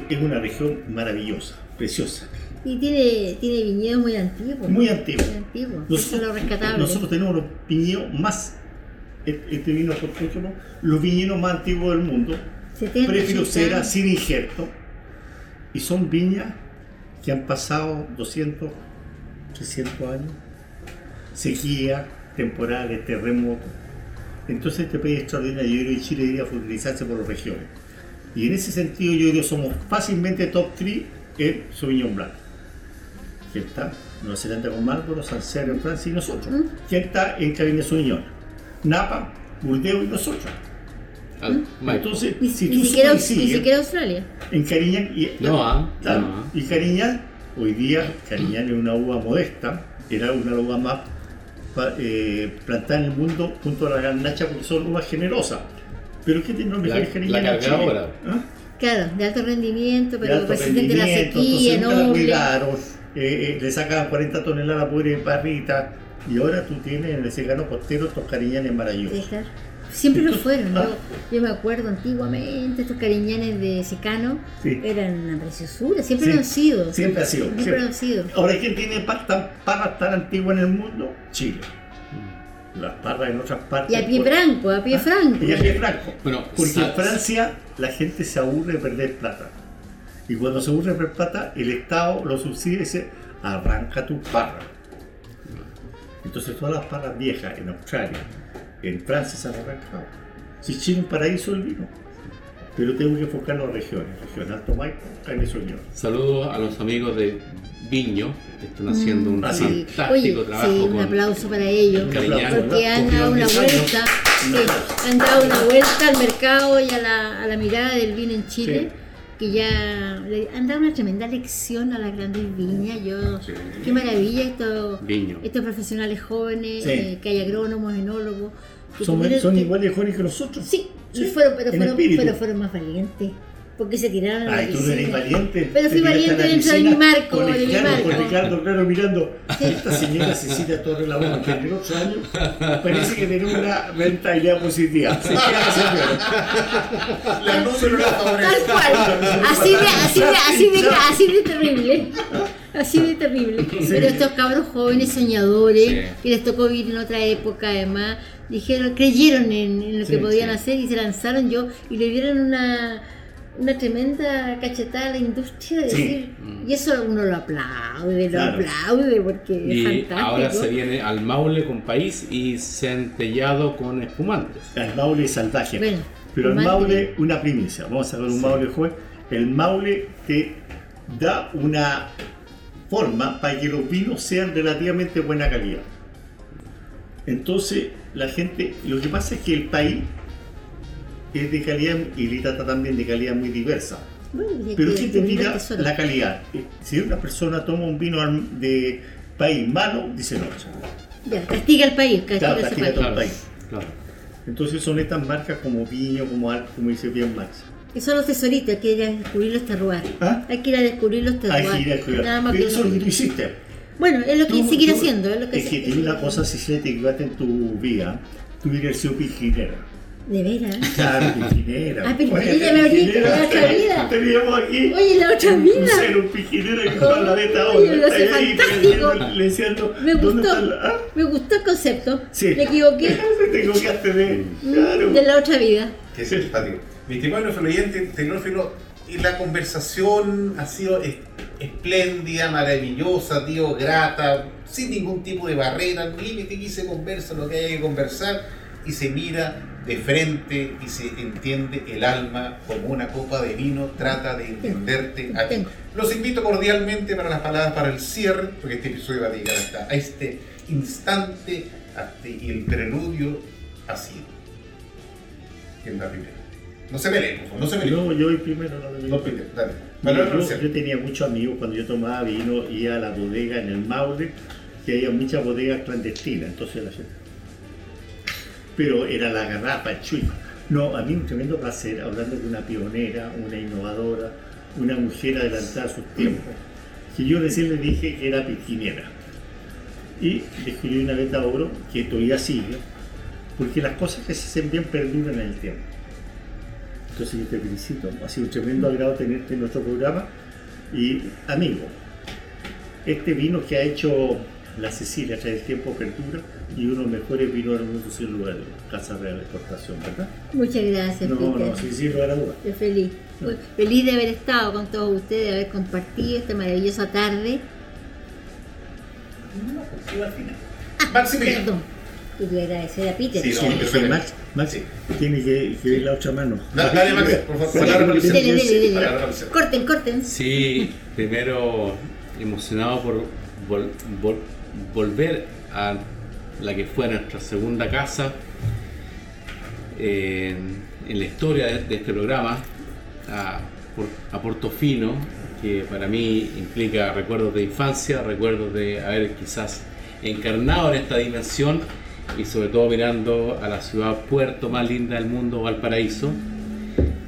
Es una región maravillosa, preciosa. y tiene, tiene viñedos muy antiguos. Muy antiguo. Muy antiguos. Rescatable. nosotros tenemos los viñedos más, este vino autóctono, los viñedos más antiguos del mundo, 70, prefilocera, 80. sin injerto, y son viñas que han pasado 200, 300 años, sequía, temporales, terremotos. Entonces este país es extraordinario, yo creo que Chile debería focalizarse por las regiones. Y en ese sentido yo creo que somos fácilmente top 3 en Sauvignon Blanc. Que está Nueva Zelanda con Marlboro, Sancerre en Francia y nosotros. ¿Mm? Que está en Cabernet Sauvignon. Napa, Burdeos y nosotros. Al- Maipo. Entonces, Ni, si ni tú siquiera, sumas y ni sigues, siquiera Australia. en Cariñán y, No, ah, no, ah. y Cariñán, hoy día Cariñán es una uva modesta, era una uva más eh, plantada en el mundo junto a la garnacha porque son uvas generosas. Pero ¿qué tiene los mejores La- Cariñán la cargadora. ¿Ah? Claro, de alto rendimiento, pero alto resistente a la sequía, la noble. cuidaron, eh, eh, le sacaban 40 toneladas por barrita y ahora tú tienes en el secano costero estos cariñanes maravillosos. Sí, claro. Siempre lo fueron. Yo, yo me acuerdo antiguamente, estos cariñanes de secano Sí. eran una preciosura, siempre Sí, lo han sido. siempre ha sido, Siempre siempre. lo han sido. Ahora, ¿quién tiene tan- parras tan antiguas en el mundo? Chile. Las parras en otras partes. Y a pie pues, franco, a pie Ah, franco. Y a pie franco. Bueno, Porque en Francia la gente se aburre de perder plata. Y cuando se aburre de perder plata, el Estado lo subsidia y dice, arranca tu parra. Entonces todas las parras viejas en Australia, en Francia se han arrancado. Si Chile es un paraíso del vino. Pero tengo que enfocarlo en regiones. Región Alto Maipo, Sauvignon. Saludos a los amigos de Viño, que están haciendo un sí. fantástico Oye, trabajo sí, un con aplauso para ellos. Porque han dado una vuelta, sí, han dado una vuelta al mercado y a la, a la mirada del vino en Chile. Que ya le han dado una tremenda lección a las grandes viñas. Yo, Sí. qué maravilla esto, Viño. estos profesionales jóvenes, Sí. eh, que hay agrónomos, enólogos. que Son, tuvieron son que- igual de jóvenes que nosotros. Sí, y Sí, fueron, pero, fueron, pero fueron más valientes. Porque se tiraron a la Ay, tú no eres piscina. valiente. Pero fui valiente dentro de mi marco, Con de mi Ricardo, con marco. Ricardo, claro, mirando. Esta señora Cecilia Torres la Bomba, 38 años, parece que tiene una mentalidad positiva. Se queda señora. La número la favorece. Tal cual. Así de, así de, así de, así de terrible. Así de terrible. Pero estos cabros jóvenes soñadores, Sí. que les tocó vivir en otra época además, dijeron, creyeron en, en lo que podían sí. hacer y se lanzaron yo y le dieron una, una tremenda cachetada a la industria de Sí. decir, y eso uno lo aplaude, lo Claro. aplaude porque Y es fantástico. ahora se viene al Maule con país y centellado con espumantes. El Maule es salvaje. Bueno, Pero el Maule, una primicia. Vamos a sacar un Maule juez. El Maule te da una forma para que los vinos sean relativamente buena calidad. Entonces, la gente, lo que pasa es que el país es de calidad y Litata también de calidad muy diversa. Bueno, hay Pero que ¿quién te tesoro. la calidad? Eh, Si una persona toma un vino de país malo, dice no. Ya, castiga al país, castiga Claro, castiga país. todo el Claro, país. claro. Entonces son estas marcas como Viño, como como dice bien Max. Que son los tesoritos, hay que ir a descubrir los terroirs. ¿Ah? Hay que ir a descubrir los Hay terroirs. que ir a cuidar. Nada más Pero que eso es lo que tú hiciste. Bueno, es lo que Tú- seguir tú- haciendo, es lo que Es que tiene una cosa, si se te equivocaste en tu vida, tú hubieras sido piscinera. De veras. Claro, piscinera. Ah, pero Oye, me abrí piscinera, la otra vida. Teníamos aquí. Oye, la otra un vida. crucero, un piscinera que va a la beta Oye, lo ahí fantástico. Le decían, Me ¿dónde gustó, la- ah? me gustó el concepto. Sí. Me equivoqué Te equivocaste de. Claro. de la otra vida. Qué simpático. Mi estimado influyente, tecnófilo, y la conversación ha sido es- espléndida, maravillosa, tío, grata, sin ningún tipo de barrera, límite, que se conversa lo que haya que conversar y se mira de frente y se entiende el alma como una copa de vino, trata de entenderte a ti. Los invito cordialmente para las palabras para el cierre, porque este episodio va a llegar hasta a este instante y el preludio ha sido. ¿Quién va primero? No se favor, no se me No, yo voy primero, no me No, primero, dale. Yo, tenía muchos amigos cuando yo tomaba vino, iba a la bodega en el Maule, que había muchas bodegas clandestinas, entonces la gente. Pero era la garrafa, el chuico. No, a mí un tremendo placer, hablando de una pionera, una innovadora, una mujer adelantada a sus tiempos, que yo recién le dije que era piscinera. Y descubrí una beta oro que todavía sigue, porque las cosas que se hacen bien perduran en el tiempo. Entonces yo te felicito, ha sido un tremendo agrado tenerte en nuestro programa. Y amigo, este vino que ha hecho la Cecilia través del tiempo perdura y uno de los mejores vinos del mundo sin lugar Casa Real de Exportación, ¿verdad? Muchas gracias, No, Peter. no, sí, sin lugar a duda. Estoy feliz. Feliz de haber estado con todos ustedes, de haber compartido esta maravillosa tarde. Maximiliano. Perdón. Quería agradecer a Peter. Sí, Sí, no, que perfecto. Max, Max Sí. tiene que, que ver la otra mano. Da- Dale, Max, por favor, Sí, el sí, el cierre. Corten, corten. Sí, primero emocionado por vol- vol- volver a la que fue nuestra segunda casa eh, en la historia de, este programa, a, a Portofino, que para mí implica recuerdos de infancia, recuerdos de haber quizás encarnado en esta dimensión y sobre todo mirando a la ciudad puerto más linda del mundo, Valparaíso.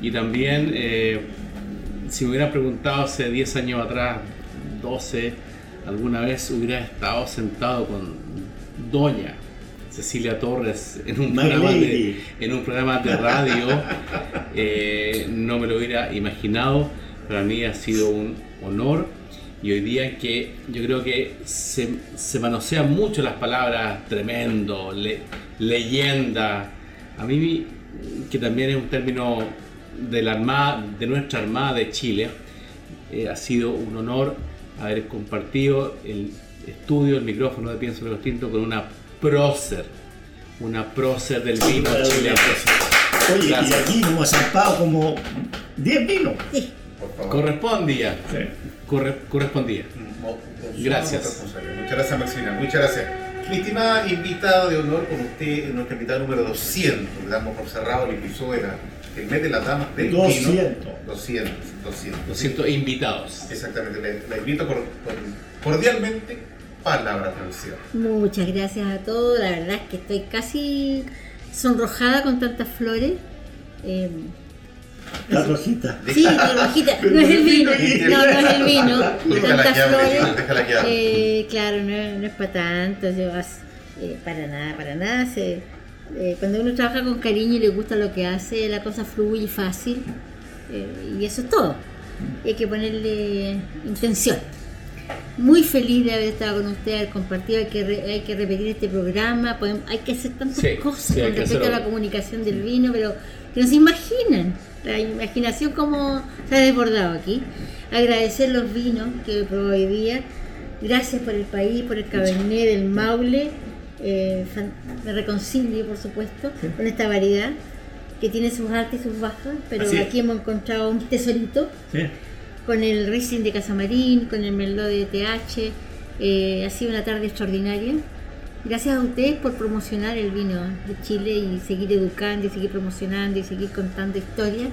Y también eh, si me hubieran preguntado hace 10 años atrás, 12, alguna vez hubiera estado sentado con Doña Cecilia Torres en un, My programa de, en un programa de radio, eh, no me lo hubiera imaginado. Para mí ha sido un honor y hoy día que yo creo que se, se manosean mucho las palabras tremendo, le- leyenda. A mí, que también es un término de la armada, de nuestra Armada de Chile, eh, ha sido un honor haber compartido el estudio, el micrófono de Pienso Lo Distinto con una prócer, una prócer del vino chileno. Oye, y aquí hemos zampado como 10 vinos. Sí. Por favor. Correspondía, Sí. corre- correspondía. Gracias. Muchas gracias, Maximiliano. Muchas gracias. Mi estimada invitada de honor con usted, nuestra invitada número 200. Le damos por cerrado el episodio de la- el mes de las damas del 200. vino. 200. 200. Lo siento, invitados. Exactamente. La invito cor- cor- cordialmente. Palabra cierre. Muchas gracias a todos. La verdad es que estoy casi sonrojada con tantas flores. Eh, La rojita. Sí, la rojita. No es el vino. No, no es el vino. Tantas flores. Eh, claro, no, no es para tanto. yo eh, para nada, para nada. se- eh, cuando uno trabaja con cariño y le gusta lo que hace, la cosa fluye fácil. eh, y eso es todo. Y hay que ponerle intención. Muy feliz de haber estado con usted, haber compartido. Hay que, re- hay que repetir este programa. podemos- hay que hacer tantas Sí, cosas sí, con respecto a la comunicación del vino, pero que no se imaginan. La imaginación como se ha desbordado aquí. Agradecer los vinos que probó hoy día. Gracias por el país, por el Cabernet del Maule. Eh, me reconcilio, por supuesto, con esta variedad que tiene sus altas y sus bajas, pero aquí hemos encontrado un tesorito Sí. con el Riesling de Casamarín, con el Merlot de TH. eh, ha sido una tarde extraordinaria. Gracias a ustedes por promocionar el vino de Chile y seguir educando y seguir promocionando y seguir contando historias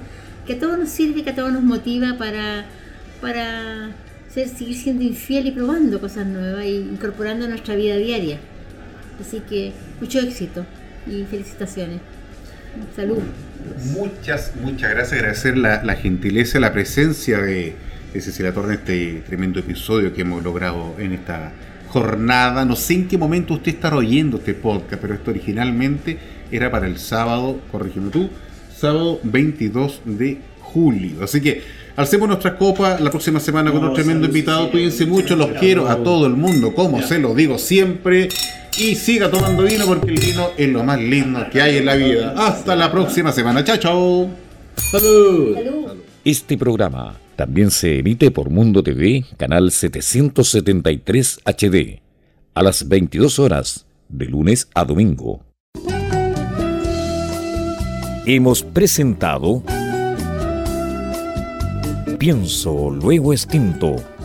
que a todos nos sirve, que a todos nos motiva para, para ser, seguir siendo infiel y probando cosas nuevas e incorporando a nuestra vida diaria. Así que mucho éxito y felicitaciones. Salud. Muchas, muchas gracias. Agradecer la, la gentileza, la presencia de, de Cecilia Torre en este tremendo episodio que hemos logrado en esta jornada. No sé en qué momento usted estará oyendo este podcast, pero esto originalmente era para el sábado, corrígeme tú, sábado 22 de julio. Así que alcemos nuestra copa la próxima semana con No, un tremendo salud, invitado. Cuídense mucho, los quiero a todo el mundo, como Ya. se lo digo siempre. Y siga tomando vino porque el vino es lo más lindo que hay en la vida. Hasta la próxima semana. Chao, chao. ¡Salud! Salud. Este programa también se emite por Mundo TV, canal 773 HD, a las 22 horas, de lunes a domingo. Hemos presentado Pienso, luego extinto,